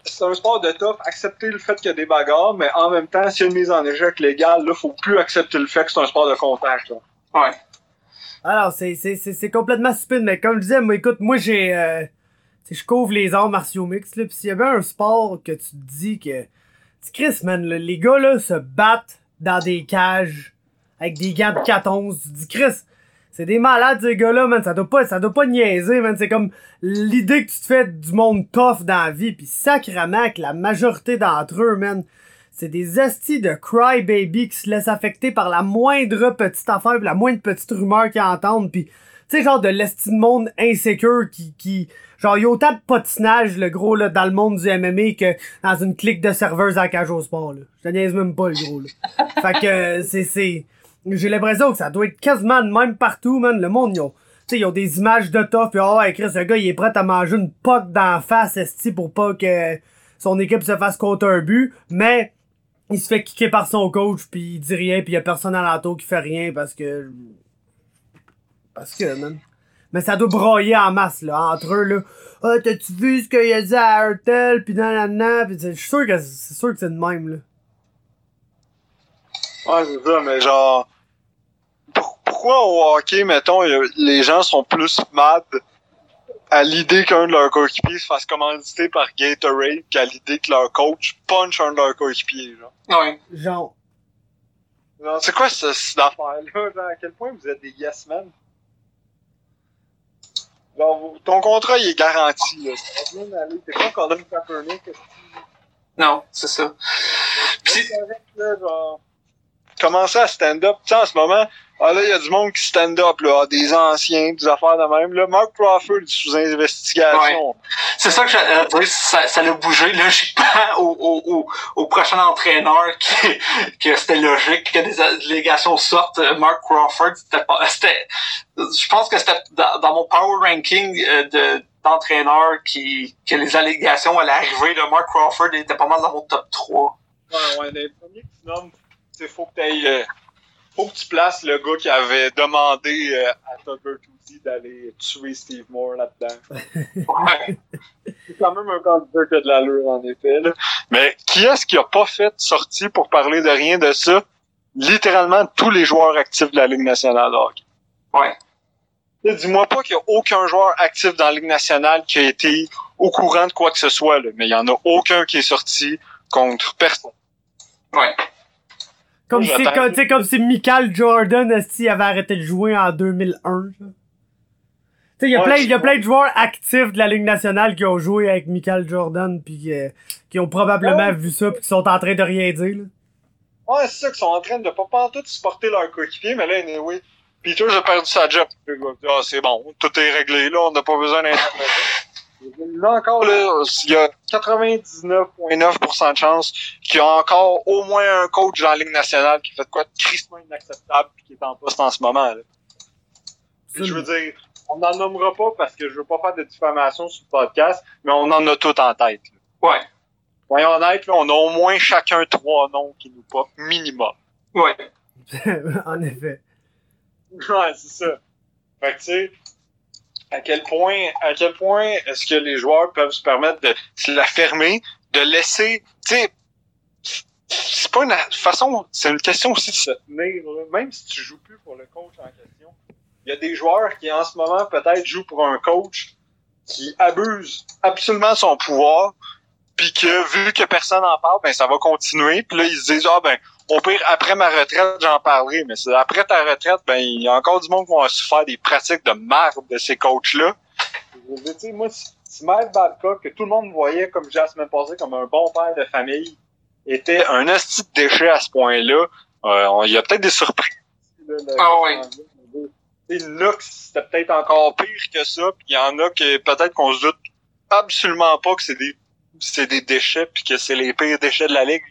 c'est un sport de tough, accepter le fait qu'il y a des bagarres, mais en même temps, s'il y a une mise en échec légale, là, faut plus accepter le fait que c'est un sport de contact. Là. Ouais. Alors, c'est, c'est, c'est, c'est complètement stupide, mais comme je disais, moi, écoute, moi, j'ai, euh, tu sais, je couvre les arts martiaux mixtes, là, pis s'il y avait un sport que tu te dis que, tu Chris, man, là, les gars, là, se battent dans des cages, avec des gants de 14, tu te dis, Chris, c'est des malades, ces gars-là, man, ça doit pas, ça doit pas niaiser, man, c'est comme l'idée que tu te fais du monde tough dans la vie, pis sacrément que la majorité d'entre eux, man, c'est des astis de crybaby qui se laissent affecter par la moindre petite affaire, la moindre petite rumeur qu'ils entendent, pis tu sais, genre de l'esti de monde insécure qui, qui, genre, il y a autant de potinage, le gros, là, dans le monde du MMA que dans une clique de serveuses à la cage au sport, là. Je te niaise même pas, le gros, là. fait que, c'est, c'est, j'ai l'impression que ça doit être quasiment de même partout, man. Le monde, ils ont, ils ont des images de tough, pis oh, Chris, ce gars, il est prêt à manger une poque d'en face, esti, pour pas que son équipe se fasse compter un but, mais il se fait kicker par son coach puis il dit rien puis y a personne à l'entour qui fait rien parce que parce que man. Mais ça doit broyer en masse là entre eux là. Ah t'as-tu vu ce qu'il a dit à Hurtel puis nan nan nan pis c'est- je suis sûr que c'est sûr que c'est de même là Ouais, c'est ça, mais genre. pour- pourquoi au hockey, mettons, les gens sont plus mad à l'idée qu'un de leurs coéquipiers se fasse commanditer par Gatorade qu'à l'idée que leur coach punch un de leurs coéquipiers, genre? Ouais. genre Genre, C'est quoi ce- cette affaire-là? Genre, à quel point vous êtes des yes men? Genre, vous- ton contrat, il est garanti, là. T'es pas Colin Kaepernick. Non, c'est ça. C'est correct, là, genre. Commencer à stand-up. Tu sais, en ce moment, ah là, il y a du monde qui stand-up, là. Ah, Des anciens, des affaires de même. Là, Mark Crawford est sous investigation. C'est ça que j'allais dire, ça, ça l'a bougé logiquement au, au, au, au prochain entraîneur qui, que c'était logique que des allégations sortent. Euh, Mark Crawford, c'était pas, c'était, je pense que c'était dans, dans mon power ranking euh, de, d'entraîneurs qui, que les allégations allaient arriver, de Mark Crawford était pas mal dans mon top 3. Ouais, ouais, les premiers que tu c'est faut que t'ailles, euh, faut que tu places le gars qui avait demandé euh, à Tucker Tuesday d'aller tuer Steve Moore là-dedans. Ouais. C'est quand même un candidat qui a de l'allure, en effet. Là. Mais qui est-ce qui a pas fait de sortie pour parler de rien de ça? Littéralement tous les joueurs actifs de la Ligue nationale de hockey. Ouais. Dis-moi pas qu'il y a aucun joueur actif dans la Ligue nationale qui a été au courant de quoi que ce soit, là. mais il y en a aucun qui est sorti contre personne. Ouais. Comme si comme, comme si Michael Jordan avait arrêté de jouer en 2001 genre. Tu sais, il y a Ouais, plein, y a plein de joueurs actifs de la Ligue nationale qui ont joué avec Michael Jordan puis euh, qui ont probablement Ouais. vu ça puis qui sont en train de rien dire, là. Ouais, c'est ça qu'ils sont en train de pas tout supporter leur coéquipier, mais là, anyway, Peter a perdu sa job. Ah, c'est bon, tout est réglé, là, on n'a pas besoin d'intermédiaire. Là encore, là, il y a 99,9% de chances qu'il y a encore au moins un coach dans la Ligue nationale qui fait de quoi de tristement inacceptable et qui est en poste en ce moment. Là. Je veux dire, on n'en nommera pas parce que je veux pas faire de diffamation sur le podcast, mais on en a tout en tête. là. Ouais. Soyons honnêtes, là, on a au moins chacun trois noms qui nous pop minimum. Ouais. en effet. Ouais, c'est ça. Fait que tu sais, à quel point, à quel point est-ce que les joueurs peuvent se permettre de se la fermer, de laisser, tu sais, c'est pas une façon, c'est une question aussi de se tenir, même si tu joues plus pour le coach en question. Il y a des joueurs qui en ce moment peut-être jouent pour un coach qui abuse absolument son pouvoir, puis que vu que personne en parle, ben ça va continuer. Puis là ils se disent ah ben au pire après ma retraite j'en parlerai, mais c'est après ta retraite ben il y a encore du monde qui va se faire des pratiques de marde de ces coachs là. Tu sais moi Mike Babcock que tout le monde voyait comme j'ai la semaine passée comme un bon père de famille était un hostie de déchet à ce point-là, euh, il y a peut-être des surprises. là, là, Ah sais, Lux, c'était peut-être encore pire que ça, puis il y en a que peut-être qu'on se doute absolument pas que c'est des c'est des déchets puis que c'est les pires déchets de la ligue.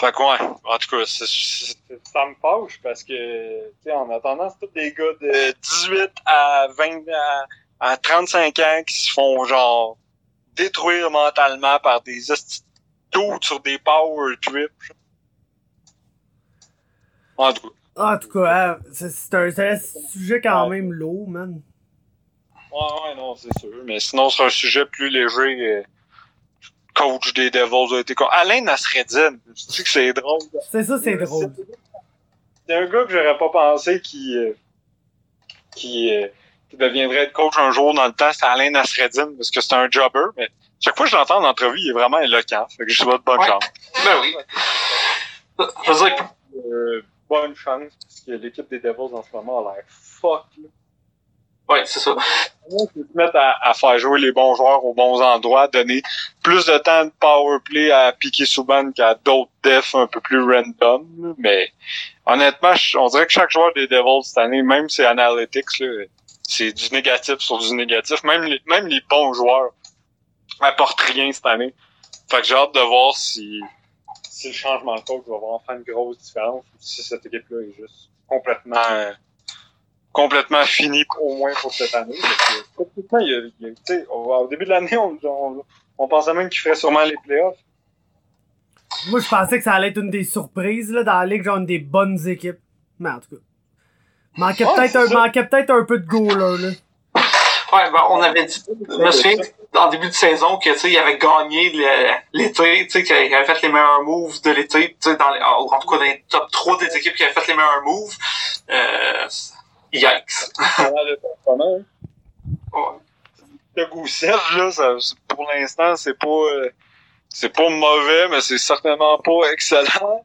Fait que ouais, en tout cas, ça me fâche parce que, tu sais, en attendant, c'est tous des gars de 18 à 20, à, à 35 ans qui se font genre détruire mentalement par des doutes sur des power trips. En tout cas. En tout cas, hein, c'est un, sujet quand même lourd, man. Ouais, ouais, non, c'est sûr. Mais sinon, c'est un sujet plus léger. Euh, coach des Devils a été con. Alain Nasreddin, je dis que c'est drôle. C'est ça, c'est drôle. C'est un gars que j'aurais pas pensé qui, euh, qui, euh, qui deviendrait être coach un jour dans le temps. C'est Alain Nasreddin, parce que c'est un jobber. Mais chaque fois que je l'entends en entrevue, il est vraiment éloquent. Fait que je souhaite bonne Ouais. chance. Ben oui. Dire, Euh, bonne chance, parce que l'équipe des Devils en ce moment a l'air fuck. Là. Ouais, c'est ça. Ils se mettent à, à faire jouer les bons joueurs aux bons endroits, donner plus de temps de power play à Piqué Souban qu'à d'autres defs un peu plus random. Mais honnêtement, on dirait que chaque joueur des Devils cette année, même ces analytics, c'est du négatif sur du négatif. Même les, même les bons joueurs apportent rien cette année. Fait que j'ai hâte de voir si, si le changement de coach va vraiment faire une grosse différence ou si cette équipe-là est juste complètement euh, complètement fini au moins pour cette année. Parce que, techniquement, il y a, il y a- tu sais, au, début de l'année, on, on, on pensait même qu'il ferait sûrement les playoffs. Moi, je pensais que ça allait être une des surprises, là, dans la ligue, genre une des bonnes équipes. Mais en tout cas. Manquait Ouais, peut-être un, manquait peut-être un peu de goaler, là. Ouais, ben, on avait dit, je me souviens, en début de saison, que, tu sais, il avait gagné l'été, tu sais, qu'il avait fait les meilleurs moves de l'été, tu sais, dans les, en tout cas, dans les top 3 des équipes qui avaient fait les meilleurs moves. Euh, yikes. Le temps, hein. Ouais. Le Gousset, là, ça, pour l'instant, c'est pas, euh, c'est pas mauvais, mais c'est certainement pas excellent.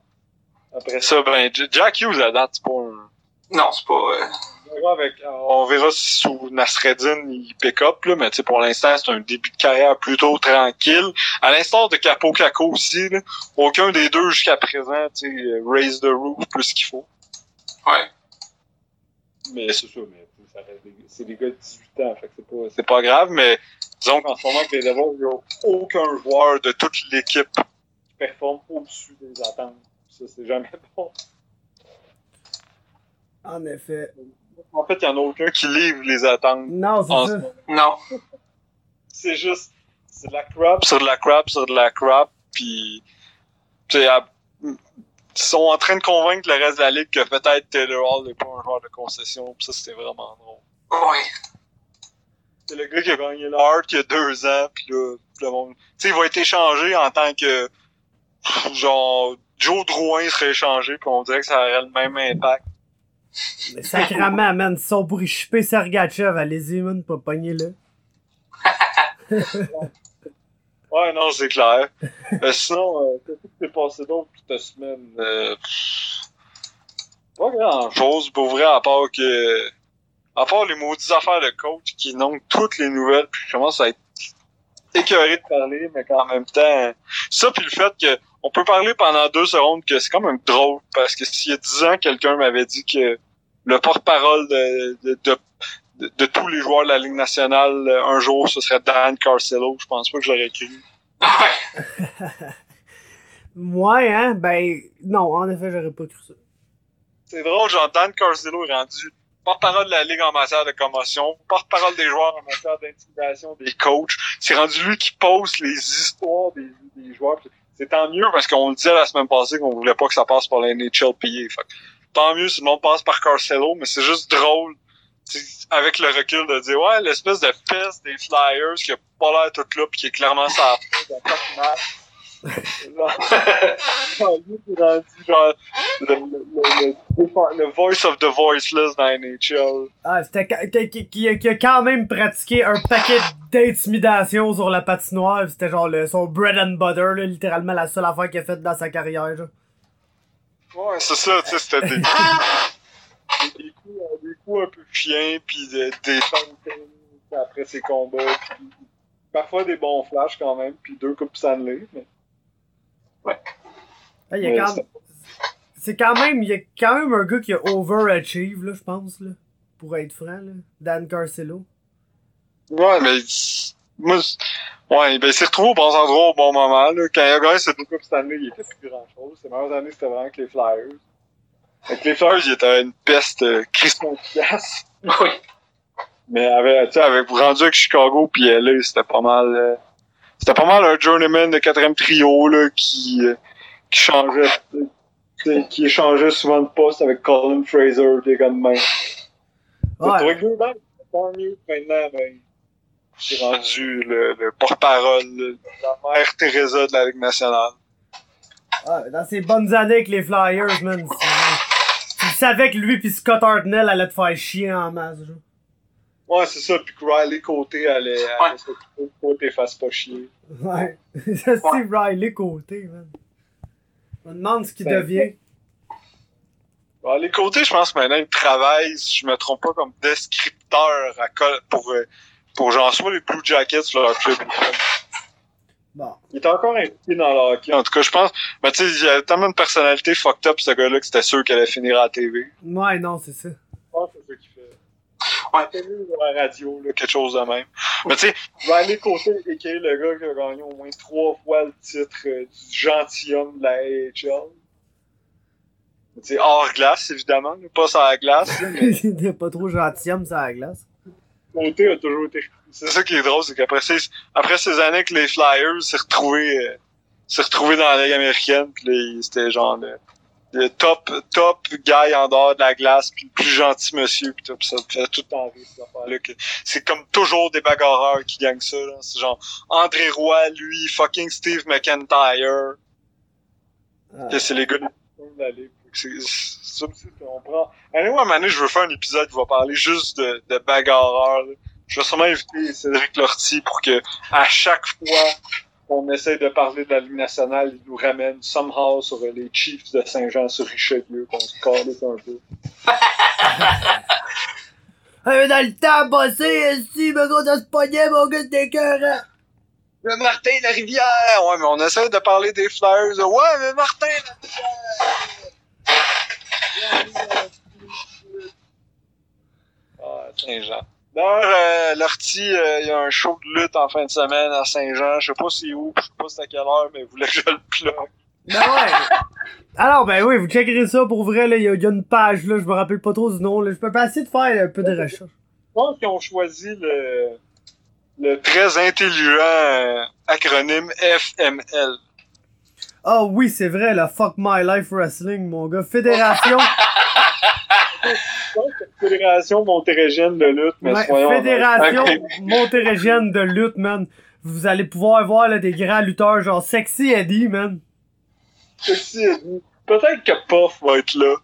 Après ça, ben, Jack Hughes, à date, c'est pas un, Non, c'est pas, euh, on verra avec, on verra si sous Nasreddin il pick up, là, mais pour l'instant, c'est un début de carrière plutôt tranquille. À l'instar de Capo Caco aussi, là, aucun des deux jusqu'à présent, euh, raise the roof plus qu'il faut. ouais. Mais c'est ça, mais c'est des gars de 18 ans, fait que c'est pas, c'est pas grave, mais disons qu'en ce moment, les Devils, il n'y a aucun joueur de toute l'équipe qui performe au-dessus des attentes. Ça, c'est jamais bon. En effet. En fait, il n'y en a aucun qui livre les attentes. Non, c'est en ça. Non. c'est juste c'est de la crap sur de la crap sur de la crap puis tu sais à- sont en train de convaincre le reste de la ligue que peut-être Taylor Hall n'est pas un joueur de concession puis ça c'était vraiment drôle Ouais. c'est le gars qui a gagné le Hart il y a deux ans puis là le monde tu sais il va être échangé en tant que genre Joe Drouin serait échangé puis on dirait que ça aurait le même impact Mais sacrément, man, si on pourrait chipper Sergachev, allez-y, man, pas pogner là. Ouais, non, c'est clair. Euh, sinon, euh, qu'est-ce qui s'est passé d'autre cette semaine? Euh, pas grand chose, pour vrai, à part que à part les maudites affaires de coach qui nomment toutes les nouvelles, puis je commence à être écœuré de parler, mais qu'en même temps, ça puis le fait que on peut parler pendant deux secondes que c'est quand même drôle, parce que s'il y a dix ans, quelqu'un m'avait dit que le porte-parole de, de, de, de, tous les joueurs de la Ligue nationale, un jour, ce serait Dan Carcelo, je pense pas que je l'aurais cru. Ouais, hein? Ben, non, en effet, j'aurais pas cru ça. C'est drôle, genre, Dan Carcelo est rendu porte-parole de la Ligue en matière de commotion, porte-parole des joueurs en matière d'intimidation des coachs. C'est rendu lui qui pose les histoires des, des joueurs. C'est tant mieux parce qu'on le disait la semaine passée qu'on voulait pas que ça passe par la NHL. Fait. Tant mieux si le monde passe par Carcelo, mais c'est juste drôle avec le recul de dire ouais l'espèce de peste des Flyers qui a pas l'air toute là puis qui est clairement ça le, le, voice of the voiceless dans NHL. Ah, c'était qui, qui, qui, a quand même pratiqué un paquet d'intimidation sur la patinoire. C'était genre le, son bread and butter, là, littéralement la seule affaire qu'il a faite dans sa carrière. Là. Ouais, c'est ça, tu sais, c'était des, des, des, coups, un peu chiens, puis des, des après ses combats, pis parfois des bons flashs quand même, puis deux coupes Stanley, mais... Ouais. Ah, il y a quand... C'est quand même, il y a quand même un gars qui a overachieve, là, je pense, là. Pour être franc, là. Dan Carcelo. Ouais, mais. Moi, ouais, ben, il s'est retrouvé au bon endroit au bon moment, là. Quand il a gagné cette Coupe Stanley, il était plus grand chose. Ses meilleures années, c'était vraiment que les Flyers. Avec les Flyers, il était une peste euh, efficace. Oui. Mais avec, tu sais, avec rendu avec Chicago puis LA, c'était pas mal. Euh, c'était pas mal un journeyman de quatrième trio là, qui, euh, qui changeait qui échangeait souvent de poste avec Colin Fraser, des gars de main. Ouais. tant mieux maintenant, ben, j'ai rendu le, le porte-parole, la mère Teresa de la Ligue nationale. Ouais, dans ces bonnes années avec les Flyers, man, savais que lui pis Scott Hartnell allaient te faire chier en masse, genre. Ouais, c'est ça. Puis que Riley Côté allait, allait que Côté fasse pas chier. Ouais. c'est Riley Côté, man. On me demande ce qu'il ben, devient. Riley Côté, je pense que maintenant, il travaille, si je me trompe pas, comme descripteur à pour, euh, pour genre soit les Blue Jackets leur club. Bon. Il est encore impliqué dans le hockey. En tout cas, je pense. Mais tu sais, il a tellement de personnalité fucked up, ce gars-là, que c'était sûr qu'elle allait finir à la TV. Ouais, non, c'est ça. Je pense que c'est ça qu'il fait. Ouais. Ou la radio, là, quelque chose de même. Mais tu sais, Riley Côté est le gars qui a gagné au moins trois fois le titre euh, du gentilhomme de la AHL. Tu sais, hors glace, évidemment, pas sur la glace. Mais... pas trop gentilhomme sur la glace. Côté a toujours été. C'est ça qui est drôle, c'est qu'après ces, après ces années que les Flyers s'est retrouvé, euh, s'est retrouvé dans la Ligue américaine, pis c'était genre le, le top, top guy en dehors de la glace, puis le plus gentil monsieur, pis tout, pis ça fait tout temps rire, que c'est comme toujours des bagarreurs qui gagnent ça, là. C'est genre André Roy, lui, fucking Steve McIntyre. Ah. Que c'est les gars de la ligue. C'est ça aussi qu'on prend. Allez, moi, à je veux faire un épisode qui va parler juste de, de bagarreurs. Je vais sûrement inviter Cédric Lortie pour que à chaque fois on essaie de parler de la Ligue nationale, il nous ramène somehow sur les Chiefs de Saint-Jean sur Richelieu, qu'on se calisse un peu. hey, dans le temps passé, si, me gros, de se pogner, mon gars, c'était écœurant. Le Martin la rivière! Ouais, mais on essaie de parler des Flyers. Ouais, mais Martin la rivière! Ah, Saint-Jean. D'ailleurs, euh, Lortie, euh, il y a un show de lutte en fin de semaine à Saint-Jean. Je sais pas c'est où, je sais pas c'est à quelle heure, mais vous voulez que je le plug. Ben ouais. Alors, ben oui, vous checkerez ça pour vrai, là. Il y, a une page, là. Je me rappelle pas trop du nom, là. Je peux pas essayer de faire un peu de recherche. Je pense qu'ils ont choisi le, le très intelligent euh, acronyme FML. Ah oh, oui, c'est vrai, la Fuck My Life Wrestling, mon gars. Fédération. Fédération montérégienne de lutte, mais Fédération montérégienne de lutte, man. Vous allez pouvoir voir là, des grands lutteurs genre Sexy Eddie, man. Sexy Eddie. Peut-être que Puff va être là.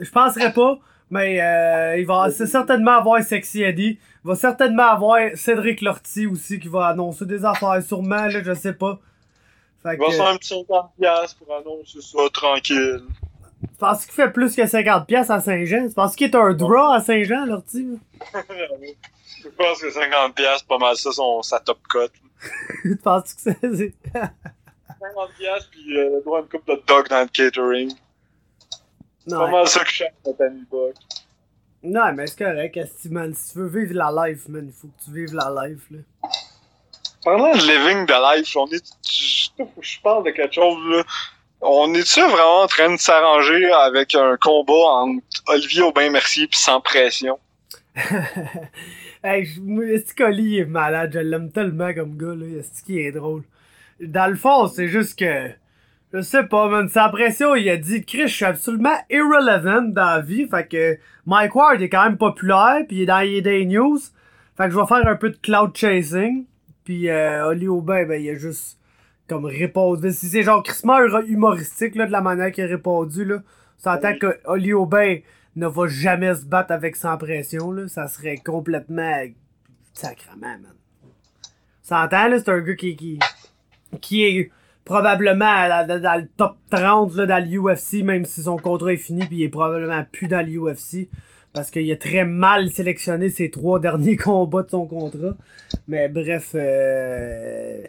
Je penserais pas, mais euh, il va certainement avoir Sexy Eddie. Il va certainement avoir Cédric Lortie aussi qui va annoncer des affaires, sûrement, là, je sais pas. Il va faire un petit 50$ pour annoncer ça tranquille. Tu penses qu'il fait plus que 50 pièces à Saint-Jean? Tu penses qu'il est un draw à Saint-Jean, l'ortie? Je pense que 50 pièces pas mal ça, son, sa top cut. tu penses que c'est... c'est- 50 pièces puis euh, le droit à une coupe de dog dans le catering. C'est pas mal ça que je ami Buck. non, mais c'est correct, esti, man. Si tu veux vivre la life, man, il faut que tu vives la life, là. Parlant de living the life, on est. Je, parle de quelque chose là. On est-tu vraiment en train de s'arranger avec un combat entre Olivier Aubin-Mercier pis sans pression? hey, je- moi, est-ce que Oli est malade? Je l'aime tellement comme gars, là. Qu'il est drôle? Dans le fond, c'est juste que. Je sais pas, man. Sans pression, il a dit, Chris, je suis absolument irrelevant dans la vie. Fait que Mike Ward est quand même populaire, puis il est dans les des news. Fait que je vais faire un peu de cloud chasing. Puis euh, Oli Aubin, ben, il a juste comme répondu. Si c'est genre crissement humoristique, là, de la manière qu'il a répondu, là. Ça entend que Oli Aubin ne va jamais se battre avec sans pression, là. Ça serait complètement sacrement, man. Ça entend, là, c'est un gars qui, qui, qui est probablement dans le top 30 là, dans l'UFC, même si son contrat est fini, puis il est probablement plus dans l'UFC. Parce qu'il a très mal sélectionné ses trois derniers combats de son contrat. Mais bref, euh,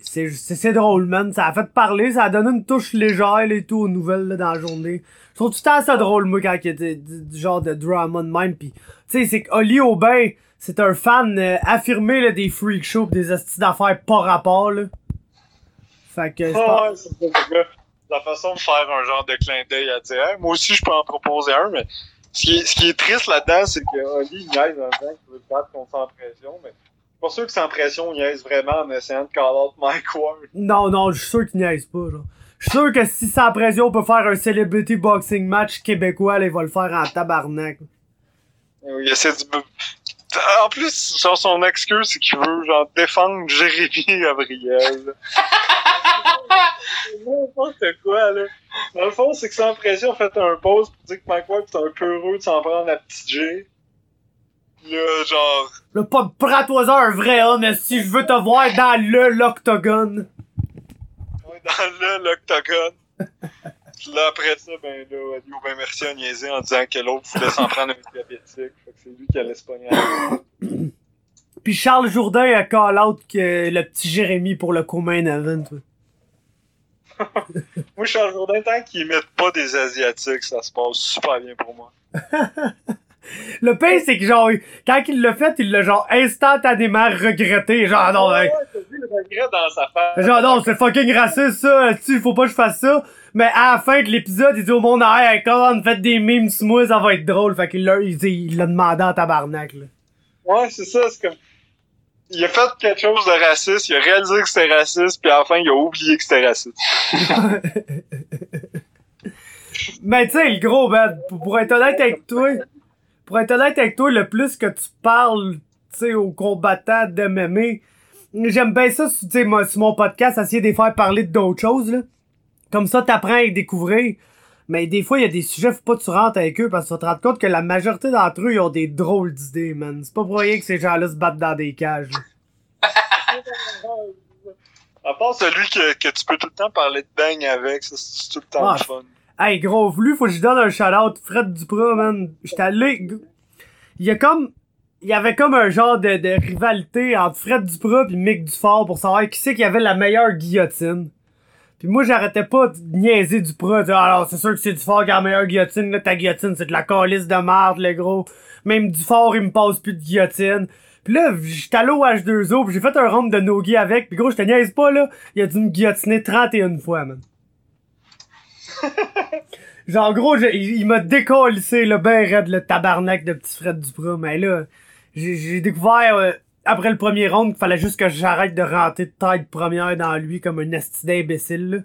c'est c'est c'est drôle, man. Ça a fait parler, ça a donné une touche légère et tout aux nouvelles là, dans la journée. Je trouve tout le temps ça drôle, moi, quand il y a du, genre de drama de même. Pis, tu sais, c'est qu'Oli Aubin, c'est un fan euh, affirmé là, des freak shows pis des astuces d'affaires pas rapport, là. Fait que, Ah ouais. La façon de faire un genre de clin d'œil à dire, Hey, moi aussi je peux en proposer un, mais ce qui est, ce qui est triste là-dedans, c'est que Oli il niaise en disant qu'il veut battre contre sans pression, mais pas sûr que sans pression il niaise vraiment en essayant de call out Mike Ward. Non, non, je suis sûr qu'il niaise pas, genre. Je suis sûr que si sans pression on peut faire un celebrity boxing match québécois, là, il va le faire en tabarnak. Il essaie de... En plus, genre, son excuse, c'est qu'il veut, genre, défendre Jérémy Gabriel. N'importe quoi, là? Dans le fond, c'est que sans pression, on fait un pause pour dire que Mike Ward, c'est un peu heureux de s'en prendre la petite G. Là, genre, Là, pas prends-toi un vrai homme, mais si je veux te voir dans le l'octogone. on est dans le, l'octogone. Puis là, après ça, ben là, Ali ben merci a niaisé en disant que l'autre voulait s'en prendre un diabétique. Fait que c'est lui qui allait se pogner à Puis Charles Jourdain a call out que le petit Jérémy pour le co-main event. ouais. Moi, Charles Jourdain, tant qu'il imite pas des Asiatiques, ça se passe super bien pour moi. Le pire, c'est que genre, quand il l'a fait, il l'a genre instantanément regretté. Genre, non, Ouais, hey, ouais, t'as vu le regret dans sa face. genre, non, c'est fucking raciste ça, tu, faut pas que je fasse ça. Mais à la fin de l'épisode, il dit au monde, hey, quand on fait des memes sur moi, ça va être drôle. Fait qu'il l'a, il il l'a demandé en tabarnak, là. Ouais, c'est ça, c'est comme. Il a fait quelque chose de raciste, il a réalisé que c'était raciste, puis à la fin, il a oublié que c'était raciste. Mais tu sais, le gros, ben, pour être honnête avec toi, pour être honnête avec toi, le plus que tu parles, tu sais, aux combattants de MMA, j'aime bien ça, tu sais, sur mon podcast, essayer de les faire parler d'autres choses, là. Comme ça, t'apprends à les découvrir. Mais des fois, il y a des sujets, faut pas que tu rentres avec eux parce que tu te rendre compte que la majorité d'entre eux, ils ont des drôles d'idées, man. C'est pas pour rien que ces gens-là se battent dans des cages. À part celui que, que tu peux tout le temps parler de bang avec, ça, c'est tout le temps Ah. le fun. Hey, gros, voulu, faut que je donne un shout-out. Fred Duprat, man. J'étais allé. Il y a comme. Il y avait comme un genre de, de rivalité entre Fred Duprat et Mick Dufort pour savoir qui c'est qui avait la meilleure guillotine. Puis moi, j'arrêtais pas de niaiser Duprat. dire, Alors, c'est sûr que c'est Dufort qui a la meilleure guillotine. Là, ta guillotine, c'est de la calice de merde, le gros. Même Dufort, il me passe plus de guillotine. Puis là, j'étais allé au H2O, puis j'ai fait un round de Nogi avec. Puis gros, je te niaise pas, là. Il a dû me guillotiner 31 fois, man. Genre, gros, j'ai- il, il m'a décollissé, le ben raide, le tabarnak de petit Fred Duprat. Mais là, j'ai découvert, euh, après le premier round, qu'il fallait juste que j'arrête de rentrer de tête première dans lui comme un esti d'imbécile,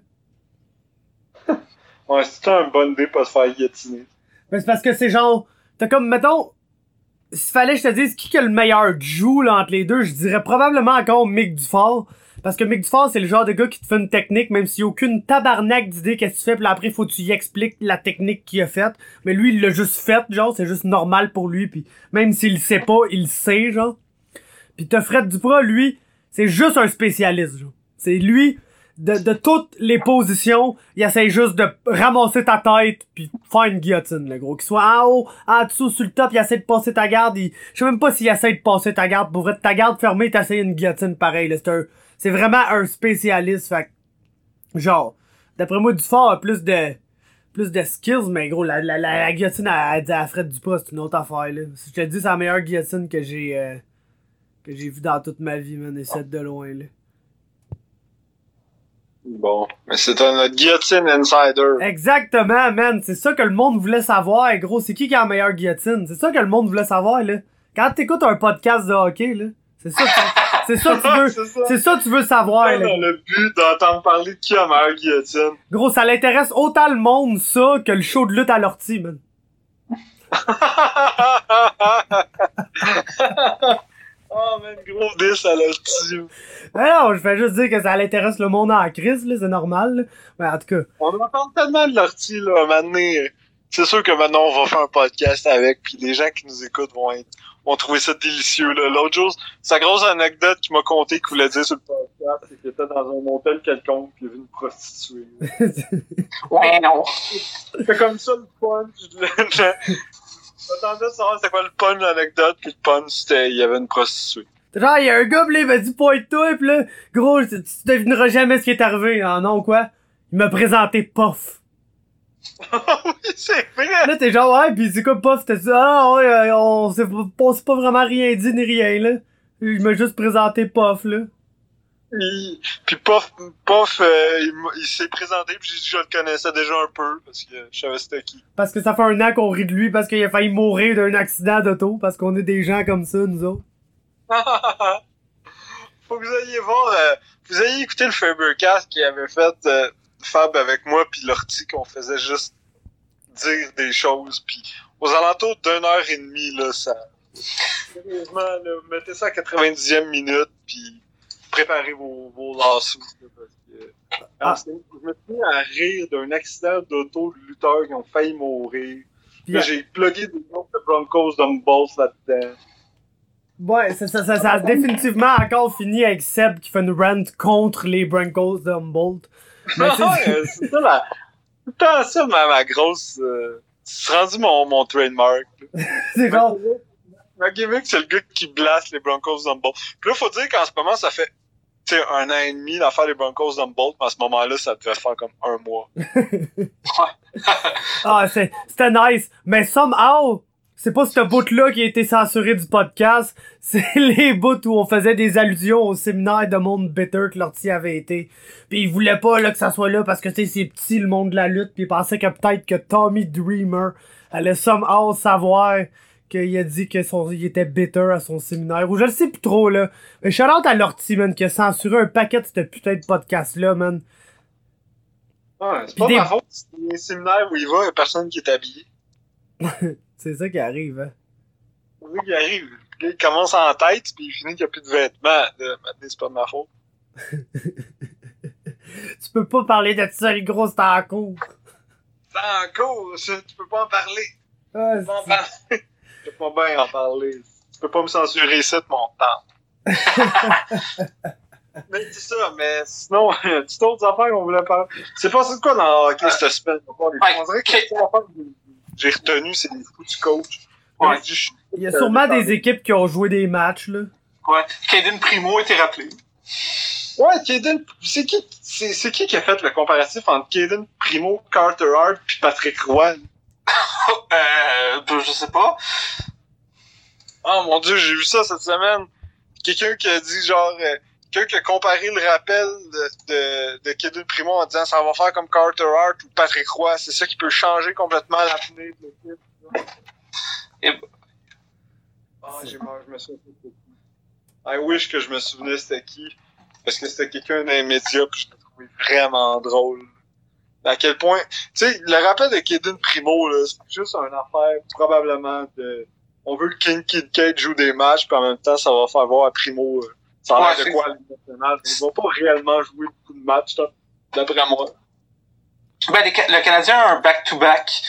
là. Ouais, c'était une bonne idée pas se faire guillotiner. Mais c'est parce que c'est genre, t'as comme, mettons, s'il fallait que je te dise qui a le meilleur joue là, entre les deux, je dirais probablement encore Mick Dufort. Parce que Mick Dufort, c'est le genre de gars qui te fait une technique, même s'il a aucune tabarnak d'idée qu'est-ce que tu fais, puis après, faut que tu y expliques la technique qu'il a faite. Mais lui, il l'a juste faite, genre, c'est juste normal pour lui, puis même s'il le sait pas, il sait, genre. Puis t'as Fred lui, c'est juste un spécialiste, genre. C'est lui, de, de toutes les positions, il essaie juste de ramasser ta tête puis faire une guillotine, le gros. Qu'il soit en haut, en dessous, sur le top, il essaie de passer ta garde. Il... Je sais même pas s'il essaie de passer ta garde. Pour être ta garde fermée, t'essayes une guillotine pareil. C'est un... C'est vraiment un spécialiste. Fait genre, d'après moi, Dufort a plus de plus de skills, mais gros, la, la, la, la guillotine à, à, à Fred Dupas, c'est une autre affaire, là. Si je te dis, c'est la meilleure guillotine que j'ai euh, que j'ai vue dans toute ma vie, man, et c'est de loin, là. Bon, mais c'est un guillotine insider. Exactement, man. C'est ça que le monde voulait savoir, gros. C'est qui qui a la meilleure guillotine? C'est ça que le monde voulait savoir, là. Quand t'écoutes un podcast de hockey, là, c'est ça, que- c'est ça que tu veux, C'est ça. c'est ça que tu veux savoir, Ouais, là. dans le but d'entendre parler de qui a la meilleure guillotine. Gros, ça l'intéresse autant le monde, ça, que le show de lutte à l'ortie, man. oh, man, gros 10 à. Mais non, je fais juste dire que ça l'intéresse le monde en crise, là, c'est normal, là. Mais en tout cas, On en parle tellement de l'ortie, là, à un moment donné. C'est sûr que maintenant, on va faire un podcast avec, puis les gens qui nous écoutent vont être, vont trouver ça délicieux, là. L'autre chose, sa grosse anecdote qu'il m'a conté qu'il voulait dire sur le podcast, c'est qu'il était dans un hôtel quelconque, puis il y avait une prostituée. Ouais, non. C'est comme ça le punch. J'attendais de savoir c'était quoi le punch l'anecdote, puis le punch, c'était, il y avait une prostituée. genre, il y a un gars, pis là, il m'a dit pointe-toi, pis là, gros, tu, tu devineras jamais ce qui est arrivé. Ah non, quoi? Il m'a présenté Puff. oui, c'est vrai! Là, t'es genre, ouais, pis c'est quoi Puff? T'as dit, ah ouais, euh, on s'est pas, on pas vraiment rien dit ni rien, là. Il m'a juste présenté Puff, là. Il- Puis Puff, Puff euh, il, s'est présenté, puis j'ai dit que je le connaissais déjà un peu, parce que je savais c'était qui. Parce que ça fait un an qu'on rit de lui parce qu'il a failli mourir d'un accident d'auto, parce qu'on est des gens comme ça, nous autres. Faut que vous ayez voir, euh, vous ayez écouté le Fabercast qui avait fait euh, Fab avec moi puis Lortie qu'on faisait juste dire des choses puis aux alentours d'une heure et demie là ça sérieusement là, mettez ça à 90e minute puis préparez vos, vos là, parce que Ah. je me suis mis à rire d'un accident d'auto de lutteurs qui ont failli mourir Puis, j'ai plugué des noms de Broncos Dumballs là-dedans ouais, ça, ça, ça, ça a définitivement encore fini avec Seb qui fait une rant contre les Broncos de Humboldt. Mais c'est- ça ma, ma grosse. Euh... C'est rendu mon, mon trademark. c'est genre, Ma gimmick, c'est le gars qui blasse les Broncos Dumballs. Puis là, faut dire qu'en ce moment, ça fait. Un an et demi d'affaire les Broncos Dumballs, mais à ce moment-là, ça devait faire comme un mois. ah, c'est- c'était nice. Mais somehow, c'est pas ce bout-là qui a été censuré du podcast. C'est les bouts où on faisait des allusions au séminaire de monde bitter que Lortie avait été. Puis il voulait pas là, que ça soit là parce que c'est petit le monde de la lutte. Puis il pensait que peut-être que Tommy Dreamer allait somehow savoir qu'il a dit que son, il était bitter à son séminaire. Ou je le sais plus trop là. Mais shout out à Lortie, man, qui a censuré un paquet de ce putain de podcast-là, man. Ouais, c'est pas des- ma faute. C'est un séminaire où il va, il y a personne qui est habillé. C'est ça qui arrive, hein. C'est ça qui arrive. Il commence en tête, puis il finit qu'il n'y a plus de vêtements. Maintenant, c'est pas de ma faute. Tu peux pas parler de ça, les gros, c'est en cours. C'est en cours, ça, tu peux pas en parler. Ah, Tu peux pas en c'est- parler. Je peux pas bien en parler. Tu peux pas me censurer ça de mon temps. mais c'est ça, mais sinon, petites autres affaires qu'on voulait parler. C'est passé de quoi dans le hockey cette semaine? On dirait que j'ai retenues, c'est les fous du coach. Ouais. Il y a sûrement des équipes qui ont joué des matchs, là. Ouais. Caden Primo été rappelé. Ouais, Caden, c'est qui, c'est, c'est qui qui a fait le comparatif entre Caden Primo, Carter Hart puis Patrick Roy? Euh, ben, je sais pas. Oh mon dieu, j'ai vu ça cette semaine. Quelqu'un qui a dit genre euh, quelqu'un qui a comparé le rappel de, de, de Primo en disant ça va faire comme Carter Hart ou Patrick Roy, c'est ça qui peut changer complètement l'avenir de l'équipe. Et- Ah, j'ai mort, je me souviens pas c'était qui. I wish que je me souvenais c'était qui. Parce que c'était quelqu'un dans les médias puis je l'ai trouvé vraiment drôle. À quel point. Tu sais, le rappel de Kaden Primo, là, c'est juste une affaire probablement de. On veut que King Kid Cage joue des matchs, puis en même temps, ça va faire voir à Primo. euh, ça a l'air de quoi Ligue nationale. Il va pas réellement jouer beaucoup de matchs, d'après moi. Ben, les le Canadien a un back-to-back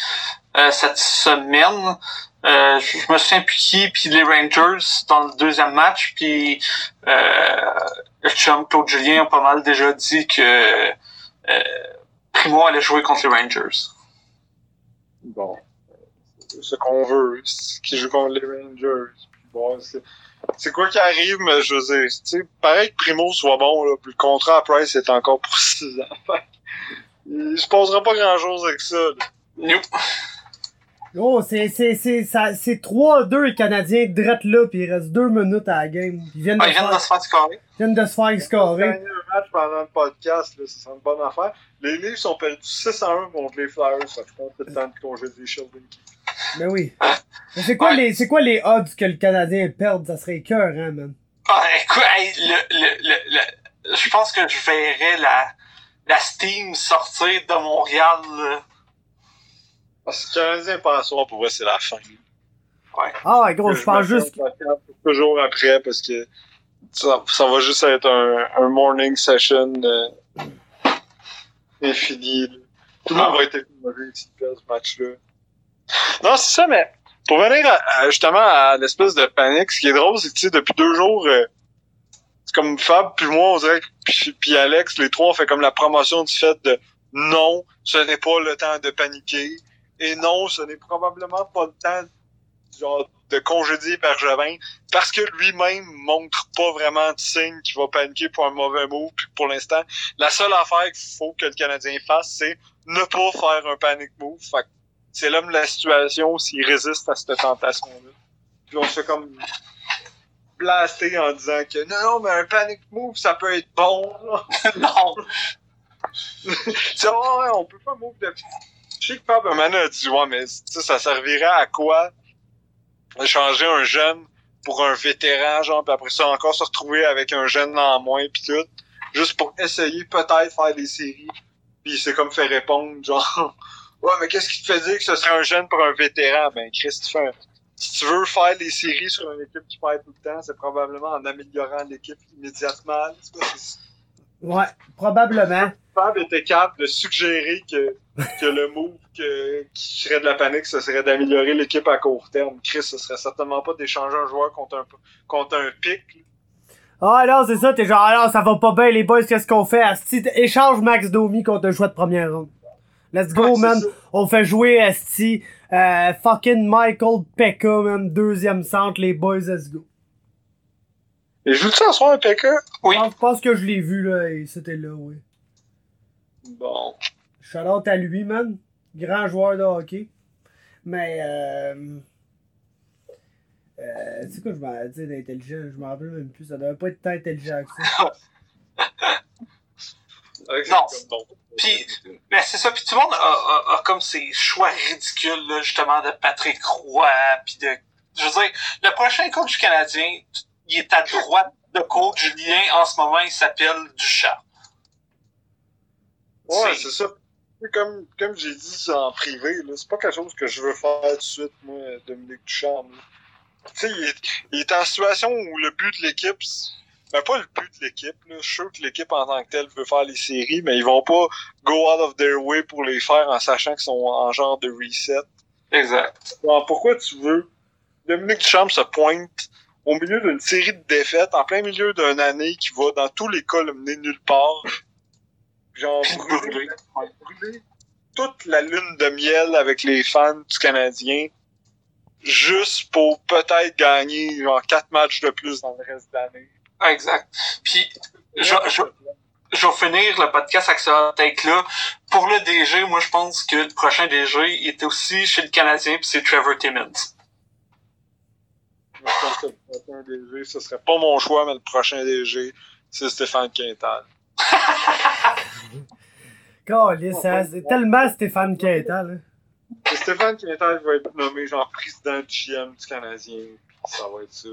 euh, cette semaine. Euh, je me souviens plus qui, puis les Rangers dans le deuxième match, puis euh, le chum Claude Julien a pas mal déjà dit que euh, Primo allait jouer contre les Rangers. Bon, c'est ce qu'on veut, qu'il joue contre les Rangers. Bon, c'est c'est quoi qui arrive, mais je veux dire, tu sais, pareil que Primo soit bon, là, puis le contrat à Price est encore pour 6 ans. Il se passera pas grand chose avec ça. là. Nope. Oh, c'est, c'est, c'est, ça, c'est 3-2 les Canadiens drette là, pis il reste 2 minutes à la game. Ils viennent de, Ah, ils viennent de faire, se faire carré. ils viennent de se faire scorer. Gagner un match pendant le podcast, là, ça serait une bonne affaire. Les Leafs ont perdu 6 à 1 contre les Flyers. Fait que je pense que c'est le temps de congédier Sheldon Keefe. Mais oui. Mais c'est quoi Ouais. les, c'est quoi les odds que le Canadien perde? Ça serait cœur, hein, man. Ah, écoute, hey, le, le, le, le- je pense que je verrais la, la Steam sortir de Montréal. là. Parce que le Canadien pense soir, pour vrai, c'est la fin. Ah, ouais, gros, je me pense juste. Toujours après, parce que ça, ça va juste être un, un morning session euh, infini. Tout le monde va être s'il perd ce match-là. Non, c'est ça, mais pour venir à- justement à l'espèce de panique, ce qui est drôle, c'est que depuis deux jours, euh, c'est comme Fab puis moi, on dirait puis, Alex, les trois, on fait comme la promotion du fait de non, ce n'est pas le temps de paniquer. Et non, ce n'est probablement pas le temps genre, de congédier Bergevin parce que lui-même montre pas vraiment de signe qu'il va paniquer pour un mauvais mot. Puis pour l'instant, la seule affaire qu'il faut que le Canadien fasse, c'est ne pas faire un panic move. Fait c'est l'homme de la situation s'il résiste à cette tentation-là. Puis on se fait comme blaster en disant que non, non, mais un panic move, ça peut être bon. là. non. C'est oh, ouais, on peut pas move de. Je sais que donné, a dit ouais, mais tu sais, ça servirait à quoi changer un jeune pour un vétéran, genre, puis après ça encore se retrouver avec un jeune en moins puis tout, juste pour essayer peut-être faire des séries. Puis c'est comme fait répondre genre ouais, mais qu'est-ce qui te fait dire que ce serait un jeune pour un vétéran? Ben Chris, tu fais un- si tu veux faire des séries sur une équipe qui perd tout le temps, c'est probablement en améliorant l'équipe immédiatement. Ouais, probablement. Fab était capable de suggérer que, que le move que, qui serait de la panique, ce serait d'améliorer l'équipe à court terme. Chris, ce serait certainement pas d'échanger un joueur contre un, contre un pic. Ah non, c'est ça, t'es genre, ah non, ça va pas bien, les boys, qu'est-ce qu'on fait? Asti, échange Max Domi contre un choix de première ronde. Let's go, Ouais, man. On fait jouer Asti, euh, fucking Michael Pekka, man. Deuxième centre, les boys, let's go. Et joue-tu en soir un PK? Oui. Je pense- je pense que je l'ai vu, là, et c'était là, oui. Bon. Shout out à lui, man. Grand joueur de hockey. Mais, euh. Euh, tu sais quoi, je m'en dit d'intelligent, je m'en rappelle même plus, ça devait pas être tant intelligent que ça. Non. bon. Puis, ben c'est ça. Puis tout le monde a, a, a comme ces choix ridicules, là, justement, de Patrick Roy, puis de... Je veux dire, le prochain coach du Canadien, il est à droite de coach Julien. En ce moment, il s'appelle Duchamp. Ouais, C'est- ça. Comme, comme j'ai dit en privé, c'est pas quelque chose que je veux faire tout de suite, moi, Dominique Duchamp. Tu sais, il il est en situation où le but de l'équipe, ben pas le but de l'équipe. Je suis sûr que l'équipe en tant que telle veut faire les séries, mais ils vont pas go out of their way pour les faire en sachant qu'ils sont en genre de reset. Exact. Alors, pourquoi tu veux? Dominique Duchamp se pointe au milieu d'une série de défaites, en plein milieu d'une année qui va dans tous les cas le mener nulle part. Genre, brûler, brûler toute la lune de miel avec les fans du Canadien, juste pour peut-être gagner genre quatre matchs de plus dans le reste de l'année. Exact. Puis, je, je, je vais finir le podcast avec ce take-là. Pour le DG, moi, je pense que le prochain DG il était aussi chez le Canadien, puis c'est Trevor Timmons. Je pense que le prochain DG, ce serait pas mon choix, mais le prochain DG, c'est Stéphane Quintal. Hein, c'est tellement Stéphane Quintal. Et Stéphane Quintal va être nommé genre président du GM du Canadien, ça va être ça.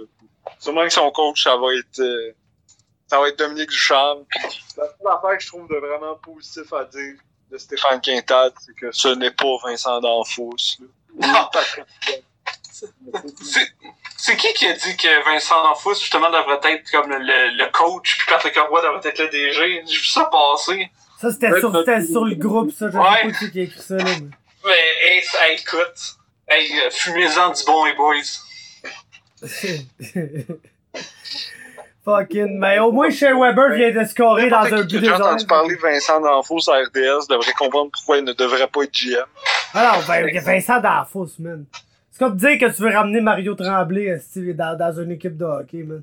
Sûrement que son coach, ça va être euh, ça va être Dominique Duchamp. Puis La seule affaire que je trouve de vraiment positif à dire de Stéphane Quintal, c'est que ce n'est pas Vincent D'Anfos. C'est- qui qui a dit que Vincent D'Anfos, justement, devrait être comme le, le coach, puis Patrick Roy devrait être le DG? J'ai vu ça passer. Ça, c'était sur, ça- c'était sur le groupe, ça. Je sais Ouais. pas qui a écrit ça, là. mais- Mais, hey, ça, hey, écoute, Hey, euh, fumez-en du bon, les boys. Fucking, mais au moins Shea Weber vient de scorer dans un but J'ai des entendu parler de Vincent D'Anfos sur RDS, devrait comprendre pourquoi il ne devrait pas être GM. Alors, ben, Vincent fosse, man. C'est comme dire que tu veux ramener Mario Tremblay dans, dans une équipe de hockey, man.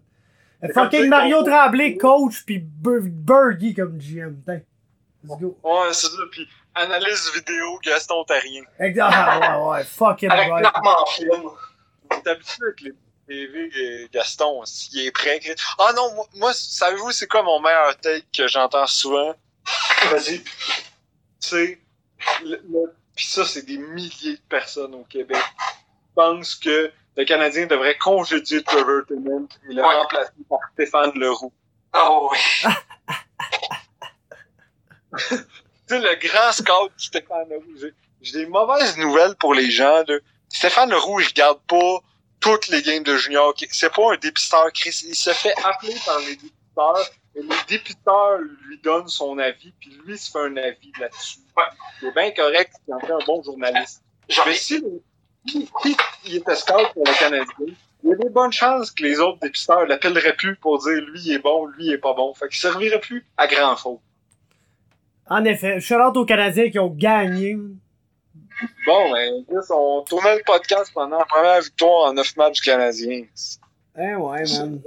Fucking Mario Tremblay, coach, pis Bur- Burgie comme GM. Putain. Let's go. Ouais, c'est ça, puis analyse vidéo, Gaston Tarien. Exact. Ah, ouais, ouais, fucking Avec right. Normand Flynn. T'es habitué avec les TV et Gaston, s'il est prêt. Ah non, moi, moi savez-vous, c'est quoi mon meilleur take que j'entends souvent? Vas-y. C'est. Puis ça, c'est des milliers de personnes au Québec qui pensent que le Canadien devrait congédier Trevor Timmons et le Ouais. remplacer par Stéphane Leroux. Oh oui. Tu sais, le grand scout de Stéphane Leroux. J'ai- J'ai des mauvaises nouvelles pour les gens. Stéphane Leroux, il regarde pas toutes les games de junior. C'est pas un dépisteur, Chris. Il se fait appeler par les dépisteurs. Et les dépisteurs lui donnent son avis, puis lui il se fait un avis là-dessus. Ouais. C'est bien correct qu'il en fait un bon journaliste. Mais ai si, il était scout pour le Canadien, il y a des bonnes chances que les autres dépisteurs l'appelleraient plus pour dire lui il est bon, lui il est pas bon. Fait qu'il servirait plus à grand faute. En effet, shout out aux Canadiens qui ont gagné. Bon, ben, on tournait le podcast pendant la première victoire en neuf matchs du Canadien. Eh ouais, man.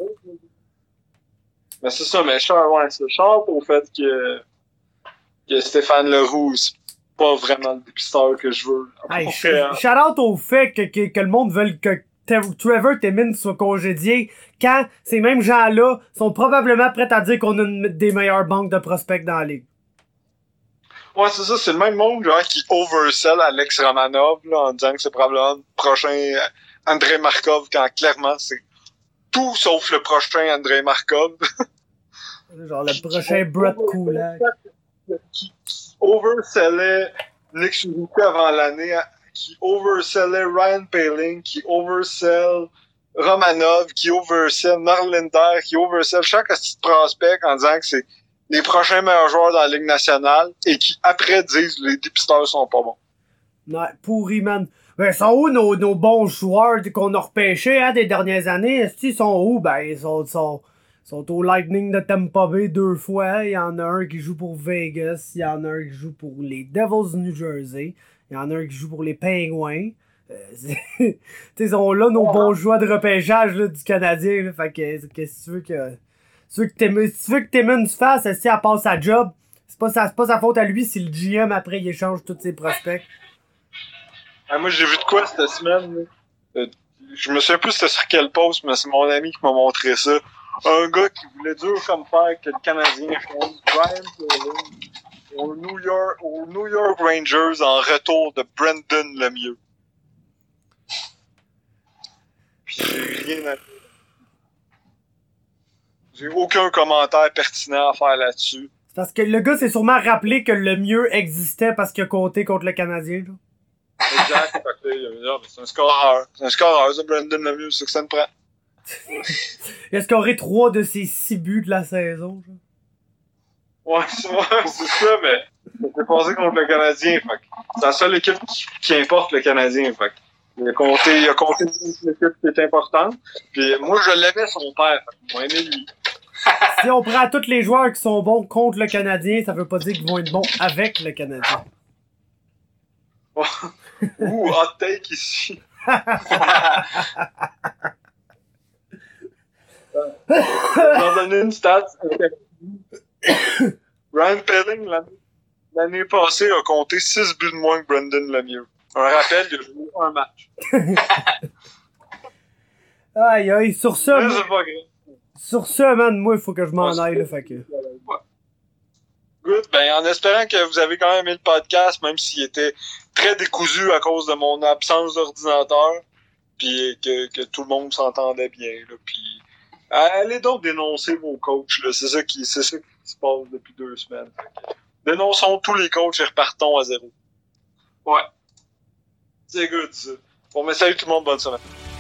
Mais c'est ça, mais je ouais, c'est chante au fait que, que Stéphane Leroux, c'est pas vraiment le dépisteur que je veux. Hey, out au fait que, que, que le monde veut que Trevor Timmins soit congédié quand ces mêmes gens-là sont probablement prêts à dire qu'on a une des meilleures banques de prospects dans la ligue. Ouais, c'est ça, c'est le même monde genre, qui oversell Alex Romanov là, en disant que c'est probablement le prochain André Markov, quand clairement c'est tout sauf le prochain André Markov. Genre le prochain Brett Kulak. qui, oversellait Nick Suzuki avant l'année, qui oversellait Ryan Paling, qui oversell Romanov, qui oversell Norlinder, qui oversell chaque petit prospect en disant que c'est les prochains meilleurs joueurs dans la Ligue nationale et qui après disent les dépisteurs sont pas bons. Ouais, pourri, man. Ben, sont où nos, nos bons joueurs qu'on a repêchés hein, des dernières années? Est-ce qu'ils sont où? Ben, ils sont, sont, sont au Lightning de Tampa Bay deux fois. Il y en a un qui joue pour Vegas. Il y en a un qui joue pour les Devils du New Jersey. Il y en a un qui joue pour les Penguins. Euh, c'est- tu sais, ils sont là nos bons joueurs de repêchage là, du Canadien. Là, fait que, qu'est-ce que tu veux que... Tu veux que Timmons, fasse, si elle passe sa job, c'est pas, sa, pas sa faute à lui si le GM après il échange tous ses prospects. Ah, moi j'ai vu de quoi cette semaine. Euh, je me souviens plus c'était sur quel post, mais c'est mon ami qui m'a montré ça. Un gars qui voulait dur comme faire que le Canadien change Brian au New York, au New York Rangers en retour de Brendan Lemieux. Puis rien à. J'ai aucun commentaire pertinent à faire là-dessus. Parce que le gars s'est sûrement rappelé que le mieux existait parce qu'il a compté contre le Canadien. Là. Exact. Il ben, c'est un scoreur. C'est un scoreur, ça, Brendan Lemieux, c'est que ça me prend. Il a scoré trois de ses six buts de la saison. genre. Ouais, c'est ça, mais c'est passé contre le Canadien. C'est la seule équipe qui, qui importe le Canadien. Fait il a compté, il a compté une équipe qui est importante. Puis moi, je l'avais son père. Moi, aimé lui. Si on prend tous les joueurs qui sont bons contre le Canadien, ça veut pas dire qu'ils vont être bons avec le Canadien. Ouh, hot take ici. J'en donner une stat. Ryan Pelling, l'année- passée, a compté 6 buts de moins que Brendan Lemieux. Un rappel, il a joué un match. Aïe aïe, sur ça, Mais moi- c'est pas grave. Sur ça, man, moi, il faut que je m'en aille, là, fait que. Good. Ben, en espérant que vous avez quand même aimé le podcast, même s'il était très décousu à cause de mon absence d'ordinateur, puis que, que tout le monde s'entendait bien, là, puis allez donc dénoncer vos coachs, là. C'est ça qui, c'est ça qui se passe depuis deux semaines. Dénonçons tous les coachs et repartons à zéro. Ouais. C'est good, ça. Bon, mais salut tout le monde, bonne semaine.